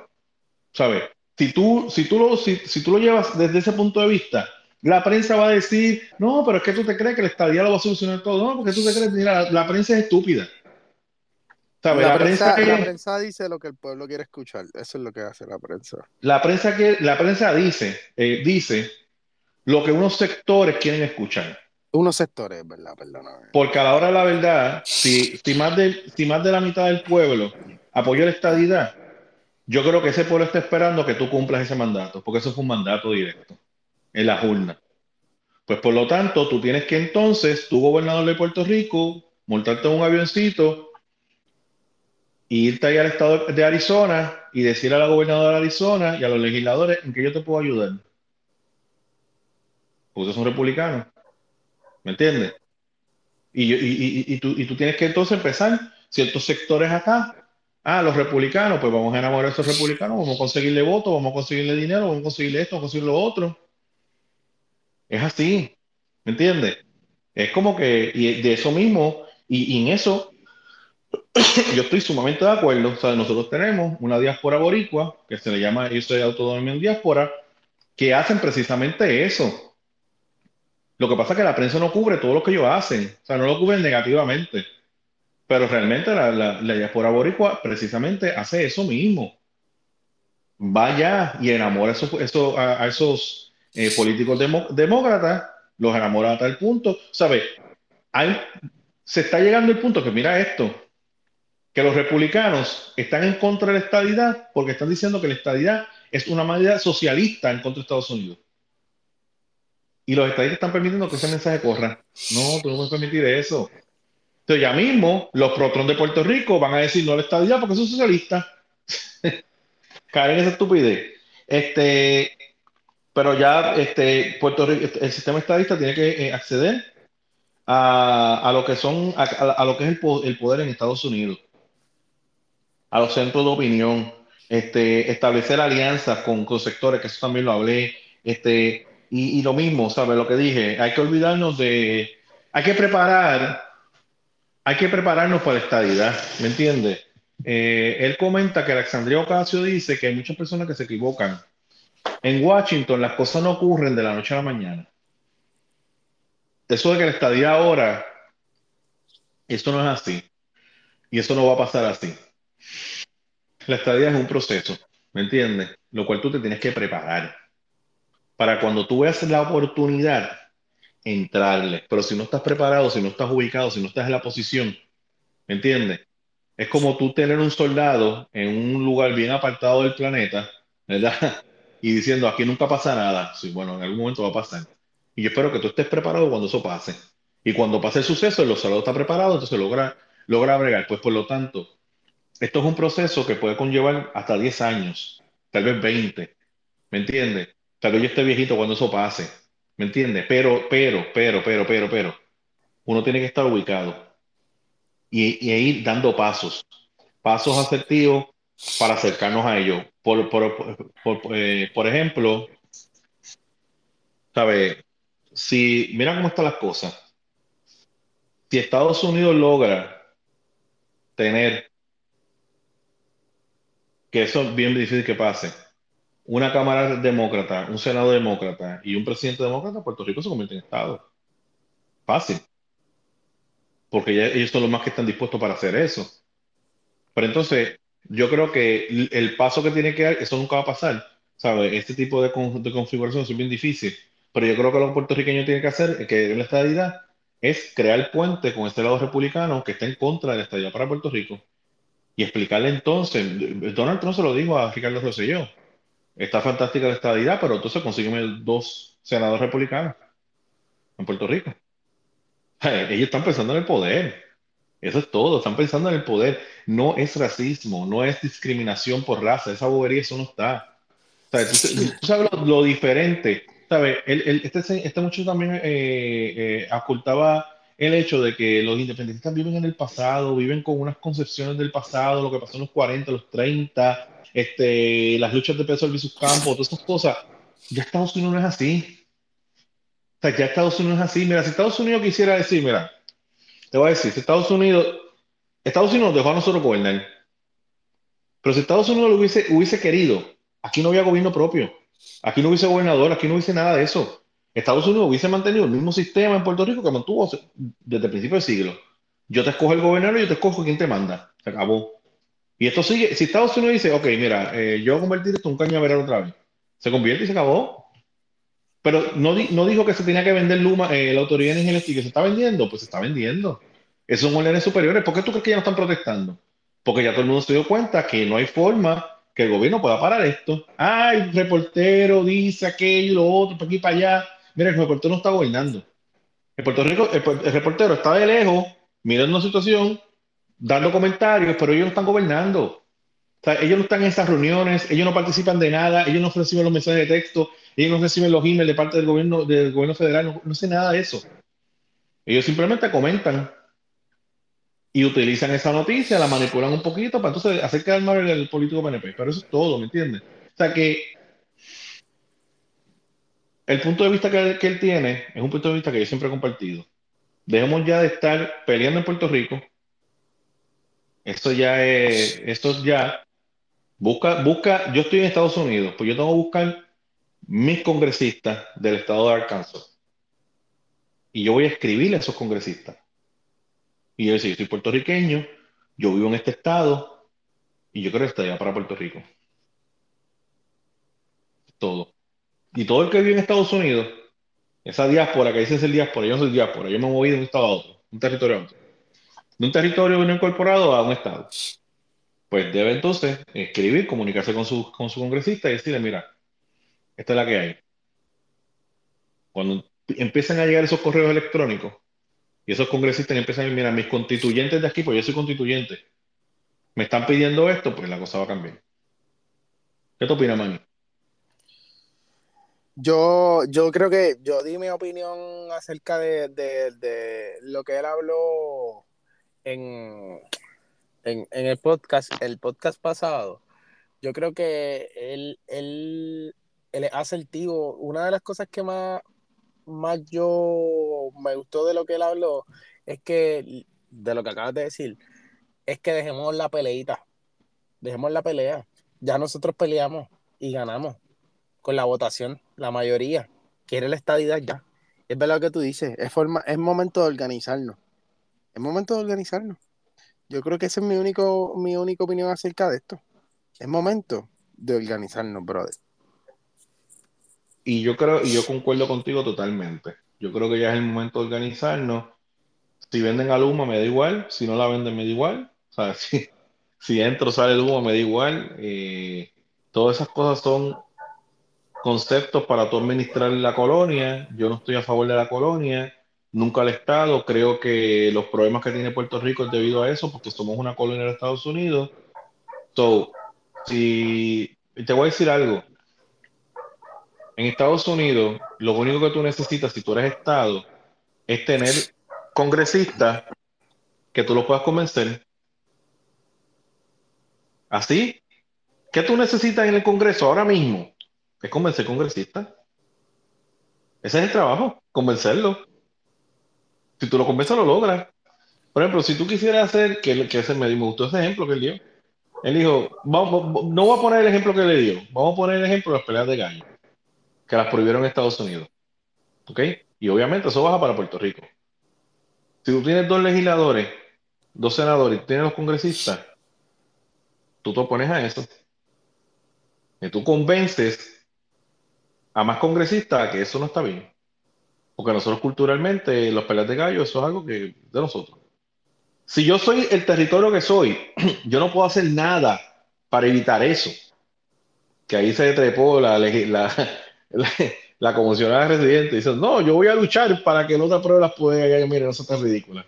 ¿Sabes? Si tú, si, tú lo, si, tú lo llevas desde ese punto de vista, la prensa va a decir, no, pero es que tú te crees que el estadía lo va a solucionar todo. No, porque tú te crees, mira, la, prensa es estúpida. La, prensa, la prensa dice lo que el pueblo quiere escuchar. Eso es lo que hace la prensa. La prensa, que, la prensa dice, eh, dice lo que unos sectores quieren escuchar. Unos sectores, ¿verdad? Perdóname. Porque a la hora de la verdad, si, si, más de, si más de la mitad del pueblo apoya la estadidad, yo creo que ese pueblo está esperando que tú cumplas ese mandato, porque eso fue un mandato directo en la urnas. Pues por lo tanto, tú tienes que entonces, tú gobernador de Puerto Rico, montarte en un avioncito y irte ahí al estado de Arizona y decir a la gobernadora de Arizona y a los legisladores en que yo te puedo ayudar. Porque son republicanos. ¿Me entiendes? Y, tú, y tú tienes que entonces empezar ciertos sectores acá. Ah, los republicanos, pues vamos a enamorar a esos republicanos, vamos a conseguirle votos, vamos a conseguirle dinero, vamos a conseguirle esto, vamos a conseguir lo otro. Es así, ¿me entiendes? Es como que, y de eso mismo, y en eso yo estoy sumamente de acuerdo. O sea, nosotros tenemos una diáspora boricua, que se le llama eso de autonomía en diáspora, que hacen precisamente eso. Lo que pasa es que la prensa no cubre todo lo que ellos hacen. O sea, no lo cubren negativamente. Pero realmente la, la, diáspora boricua precisamente hace eso mismo. Vaya y enamora eso, a, esos eh, políticos demócratas, los enamora a tal punto. ¿Sabes? se está llegando el punto que mira esto que los republicanos están en contra de la estadidad porque están diciendo que la estadidad es una medida socialista en contra de Estados Unidos. Y los estadistas están permitiendo que ese mensaje corra. No, tú no puedes permitir eso. Entonces ya mismo los protrón de Puerto Rico van a decir no a la estadidad porque son socialistas. <laughs> Caen en esa estupidez. Este, pero ya este, Puerto Rico, el sistema estadista tiene que eh, acceder a, a, lo que son a, lo que es el poder en Estados Unidos a los centros de opinión, este, establecer alianzas con, con, sectores, que eso también lo hablé, este, y, y, lo mismo, ¿sabes? Lo que dije, hay que olvidarnos de, hay que preparar, hay que prepararnos para la estadidad, ¿me entiendes? Eh, él comenta que Alexandria Ocasio dice que hay muchas personas que se equivocan. En Washington las cosas no ocurren de la noche a la mañana. Eso de que la estadía ahora, esto no es así. Y eso no va a pasar así. La estadía es un proceso, ¿me entiendes? Lo cual tú te tienes que preparar para cuando tú veas la oportunidad, entrarle. Pero si no estás preparado, si no estás ubicado, si no estás en la posición, ¿me entiendes? Es como tú tener un soldado en un lugar bien apartado del planeta, ¿verdad? Y diciendo, aquí nunca pasa nada. Sí, bueno, en algún momento va a pasar. Y yo espero que tú estés preparado cuando eso pase. Y cuando pasa el suceso, el Salado está preparado, entonces logra, logra bregar. Pues por lo tanto, esto es un proceso que puede conllevar hasta 10 años, tal vez 20, ¿me entiendes? Tal vez yo esté viejito cuando eso pase, ¿me entiendes? Pero, pero, pero, pero, pero, pero, uno tiene que estar ubicado y, y ir dando pasos, pasos asertivos para acercarnos a ello. Por, por, por, eh, por ejemplo, ¿sabes? Si, mira cómo están las cosas. Si Estados Unidos logra tener, que eso es bien difícil que pase, una Cámara demócrata, un Senado demócrata y un presidente demócrata, Puerto Rico se convierte en Estado. Fácil. Porque ellos son los más que están dispuestos para hacer eso. Pero entonces, yo creo que el, paso que tiene que dar, eso nunca va a pasar. Este tipo de, de configuración es bien difícil. Pero yo creo que lo que puertorriqueños tienen que hacer, que es la estadidad, es crear puente con este lado republicano que está en contra de la estadidad para Puerto Rico. Y explicarle entonces, Donald Trump se lo dijo a Ricardo Rosselló, está fantástica la estadidad, pero entonces consígueme dos senadores republicanos en Puerto Rico. Ellos están pensando en el poder. Eso es todo, están pensando en el poder. No es racismo, no es discriminación por raza, esa bobería, eso no está. O sea, tú, tú sabes lo, lo diferente. ¿Sabes? Este, este muchacho también eh, eh, ocultaba el hecho de que los independentistas viven en el pasado, viven con unas concepciones del pasado, lo que pasó en los 40, los 30, este, las luchas de Pedro versus Campos, todas esas cosas. Ya Estados Unidos no es así. O sea, ya Estados Unidos es así. Mira, si Estados Unidos quisiera decir, mira, te voy a decir, si Estados Unidos, Estados Unidos nos dejó a nosotros gobernar, pero si Estados Unidos lo hubiese, hubiese querido, aquí no había gobierno propio, aquí no hubiese gobernador, aquí no hubiese nada de eso. Estados Unidos hubiese mantenido el mismo sistema en Puerto Rico que mantuvo desde el principio del siglo. Yo te escojo el gobernador y yo te escojo quién te manda. Se acabó. Y esto sigue, si Estados Unidos dice, ok, mira, eh, yo voy a convertir esto en un cañaveral otra vez, se convierte y se acabó. Pero no, no dijo que se tenía que vender Luma, eh, la autoridad energética, que se está vendiendo, pues se está vendiendo. Esos son órdenes superiores. ¿Por qué tú crees que ya no están protestando? Porque ya todo el mundo se dio cuenta que no hay forma que el gobierno pueda parar esto. Ay, el reportero dice aquello, lo otro, por aquí para allá. Mira, el reportero no está gobernando. El, Puerto Rico, el, el reportero está de lejos, mirando una situación, dando comentarios, pero ellos no están gobernando. O sea, ellos no están en esas reuniones, ellos no participan de nada, ellos no reciben los mensajes de texto, ellos no reciben los emails de parte del gobierno, del gobierno federal, no, no sé nada de eso. Ellos simplemente comentan y utilizan esa noticia, la manipulan un poquito para entonces hacer quedar mal el político PNP. Pero eso es todo, ¿me entiendes? O sea que el punto de vista que, él tiene es un punto de vista que yo siempre he compartido. Dejemos ya de estar peleando en Puerto Rico. Esto ya es, esto ya, busca, busca, yo estoy en Estados Unidos, pues yo tengo que buscar mis congresistas del estado de Arkansas. Y yo voy a escribirle a esos congresistas. Y yo decir, yo soy puertorriqueño, yo vivo en este estado, y yo creo que está allá para Puerto Rico. Todo. Y todo el que vive en Estados Unidos, esa diáspora que dicen ser diáspora, yo no soy diáspora, yo me movido de un estado a otro, un territorio a otro. De un territorio no incorporado a un estado. Pues debe entonces escribir, comunicarse con su, con su congresista y decirle, mira, esta es la que hay. Cuando empiezan a llegar esos correos electrónicos y esos congresistas empiezan a decir, mira, mis constituyentes de aquí, pues yo soy constituyente, me están pidiendo esto, pues la cosa va a cambiar. ¿Qué te opinas, Manny? Yo, yo creo que yo di mi opinión acerca de, de- de lo que él habló en, en, en el podcast, el podcast pasado. Yo creo que él, él, él es asertivo. Una de las cosas que más, más yo me gustó de lo que él habló es que, de lo que acabas de decir, es que dejemos la peleita, dejemos la pelea. Ya nosotros peleamos y ganamos con la votación, la mayoría quiere la estadidad ya. Es verdad lo que tú dices, es, forma, es momento de organizarnos. Es momento de organizarnos. Yo creo que esa es mi, único, mi única opinión acerca de esto. Es momento de organizarnos, brother. Y yo creo, y yo concuerdo contigo totalmente. Yo creo que ya es el momento de organizarnos. Si venden a Luma, me da igual. Si no la venden, me da igual. O sea, <laughs> si, si entro o sale Luma, me da igual. Eh, todas esas cosas son conceptos para tú administrar la colonia. Yo no estoy a favor de la colonia. nunca al Estado. Creo que los problemas que tiene Puerto Rico es debido a eso, porque somos una colonia de Estados Unidos. So, si te voy a decir algo, en Estados Unidos, lo único que tú necesitas si tú eres Estado es tener congresistas que tú los puedas convencer. Así, ¿qué tú necesitas en el Congreso ahora mismo? Es convencer congresistas. Ese es el trabajo, convencerlo. Si tú lo convences, lo logras. Por ejemplo, si tú quisieras hacer, que, que ese me, gustó ese ejemplo que él dio. Él dijo, vamos, no voy a poner el ejemplo que le dio, vamos a poner el ejemplo de las peleas de gallo, que las prohibieron en Estados Unidos. ¿Ok? Y obviamente eso baja para Puerto Rico. Si tú tienes dos legisladores, dos senadores, y tienes dos congresistas, tú te opones a eso. Y tú convences a más congresistas que eso no está bien. Porque nosotros culturalmente, los peleas de gallo, eso es algo que de nosotros. Si yo soy el territorio que soy, <clears throat> yo no puedo hacer nada para evitar eso. Que ahí se trepó la, <laughs> la, la, residente dice, no, yo voy a luchar para que no te apruebe las pueden Mire, no ridícula.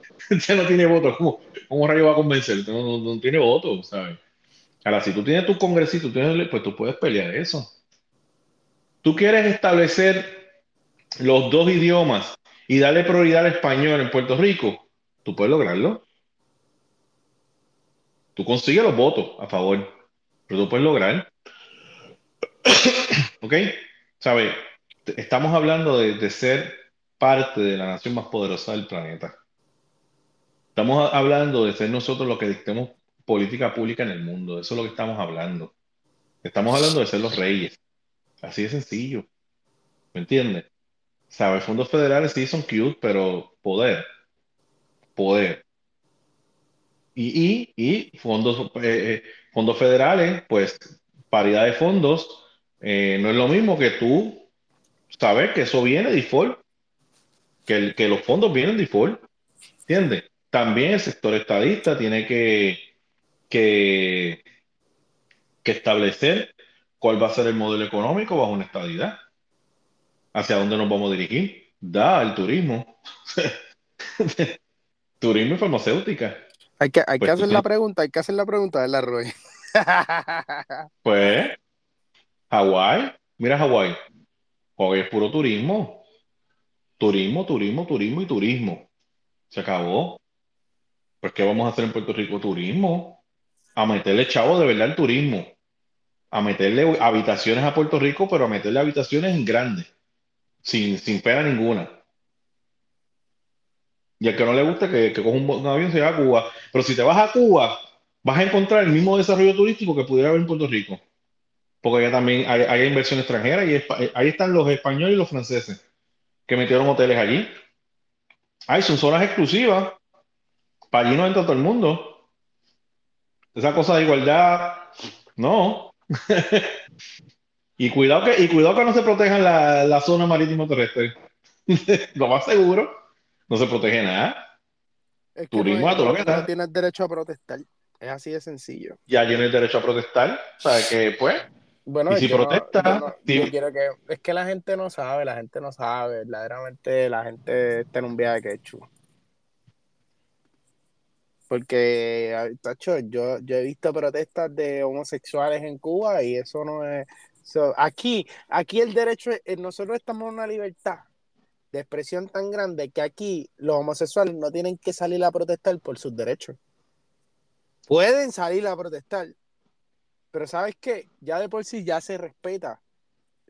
<laughs> ¿Cómo, cómo a no, no, tiene voto. Tú quieres establecer los dos idiomas y darle prioridad al español en Puerto Rico, tú puedes lograrlo. Tú consigues los votos a favor, pero tú puedes lograr. <coughs> ¿Ok? ¿Sabes? Estamos hablando de, ser parte de la nación más poderosa del planeta. Estamos hablando de ser nosotros los que dictemos política pública en el mundo. Eso es lo que estamos hablando. Estamos hablando de ser los reyes. Así de sencillo. ¿Me entiendes? ¿Sabes? Fondos federales sí son cute, pero poder. Poder. Y, y, fondos, eh, eh, fondos federales, pues paridad de fondos, eh, no es lo mismo que tú sabes que eso viene default, que, que los fondos vienen default. ¿Entiendes? También el sector estadista tiene que, que, que establecer cuál va a ser el modelo económico bajo una estadidad hacia dónde nos vamos a dirigir. Da el turismo. <laughs> turismo y farmacéutica. Hay que, hay que pues hacer la pregunta, hay que hacer la pregunta de la Roy. pues, Hawái, mira Hawái. Hoy es puro turismo. Turismo, turismo, turismo y turismo. Se acabó. Pues, ¿qué vamos a hacer en Puerto Rico? Turismo. A meterle chavo de verdad el turismo. A meterle habitaciones a Puerto Rico, pero a meterle habitaciones en grandes sin, sin pena ninguna. Y al que no le gusta que, que coja un, avión se va a Cuba. Pero si te vas a Cuba, vas a encontrar el mismo desarrollo turístico que pudiera haber en Puerto Rico. Porque allá también hay, inversión extranjera y ahí están los españoles y los franceses que metieron hoteles allí. Hay son zonas exclusivas. Para allí no entra todo el mundo. Esa cosa de igualdad, no. <laughs> Y cuidado que, y cuidado que no se protejan la, la zona marítimo terrestre. <laughs> lo más seguro, no se protege nada. Turismo a todo lo que está. No tienes derecho a protestar. Es así de sencillo. Ya tienes derecho a protestar. O sea, que pues. Bueno, y si protesta. quiero que, es que la gente no sabe, la gente no sabe. Verdaderamente la gente está en un viaje que chulo. Porque, tacho, yo, yo he visto protestas de homosexuales en Cuba y eso no es, aquí, aquí el derecho, eh, nosotros estamos en una libertad de expresión tan grande que aquí los homosexuales no tienen que salir a protestar por sus derechos. Pueden salir a protestar, pero sabes qué, ya de por sí ya se respeta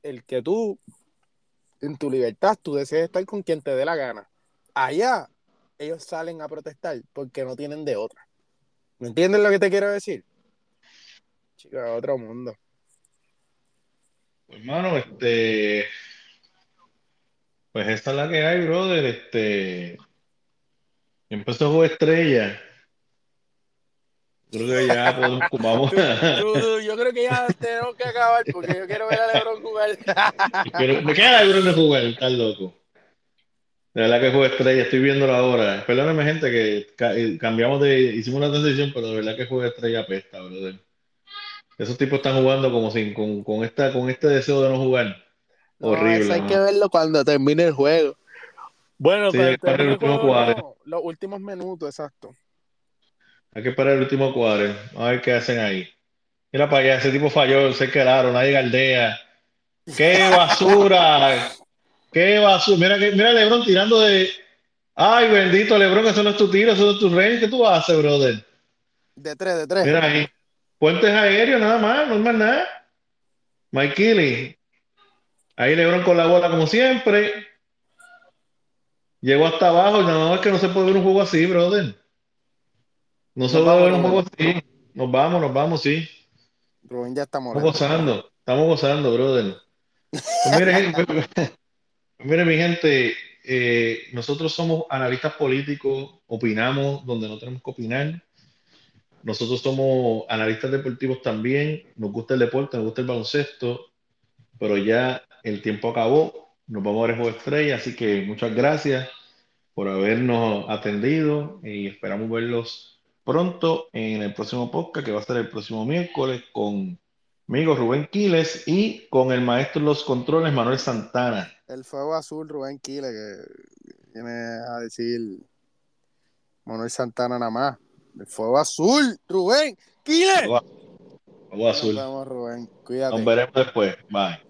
el que tú, en tu libertad, tú desees estar con quien te dé la gana. Allá, ellos salen a protestar porque no tienen de otra. ¿Me entiendes lo que te quiero decir? Chicos, otro mundo. Hermano, este. Pues esta es la que hay, brother. Este. Empezó juego estrella. Creo que ya podemos. Vamos. yo creo que ya tenemos que acabar porque yo quiero ver a Lebron jugar. <laughs> me queda Lebron de jugar, estás loco. De verdad que juego estrella, estoy viéndolo ahora. Perdóname, gente, que eh, cambiamos de. Hicimos una transición, pero de verdad que juego estrella apesta, brother. Esos tipos están jugando como sin, con, con, esta, con este deseo de no jugar. Horrible. hay que verlo cuando termine el juego. Bueno, Sí, pero hay que el último cuadro. no, los últimos minutos, exacto. Hay que esperar el último cuadro. A ver qué hacen ahí. Mira para allá, ese tipo falló, se quedaron, nadie galdea. ¡Qué basura! ¡Qué basura! Mira, que, mira Lebron tirando de. Ay, bendito Lebron, eso no es tu tiro, eso no es tu range. ¿Qué tú haces, brother? De tres, de tres. Mira ahí. Puentes aéreos, nada más, no es más nada. Mike Kelly. Ahí Lebron con la bola como siempre. Llegó hasta abajo nada más que no se puede ver un juego así, brother. No se Nos puede ver un juego así. Nos vamos, nos vamos, sí. Rubén ya está Estamos gozando, estamos gozando, brother. Pues mire, <laughs> mire, mi gente, eh, nosotros somos analistas políticos, opinamos donde no tenemos que opinar. Nosotros somos analistas deportivos también, nos gusta el deporte, nos gusta el baloncesto, pero ya el tiempo acabó, nos vamos a ver juego estrella, así que muchas gracias por habernos atendido y esperamos verlos pronto en el próximo podcast que va a ser el próximo miércoles con amigo Rubén Quiles y con el maestro de los controles Manuel Santana. El fuego azul, Rubén Quile, que viene a decir Manuel Santana nada más. El fuego azul, Rubén Quile. Agua, agua Nos azul. vemos, Rubén. Cuídate. Nos veremos después. Bye.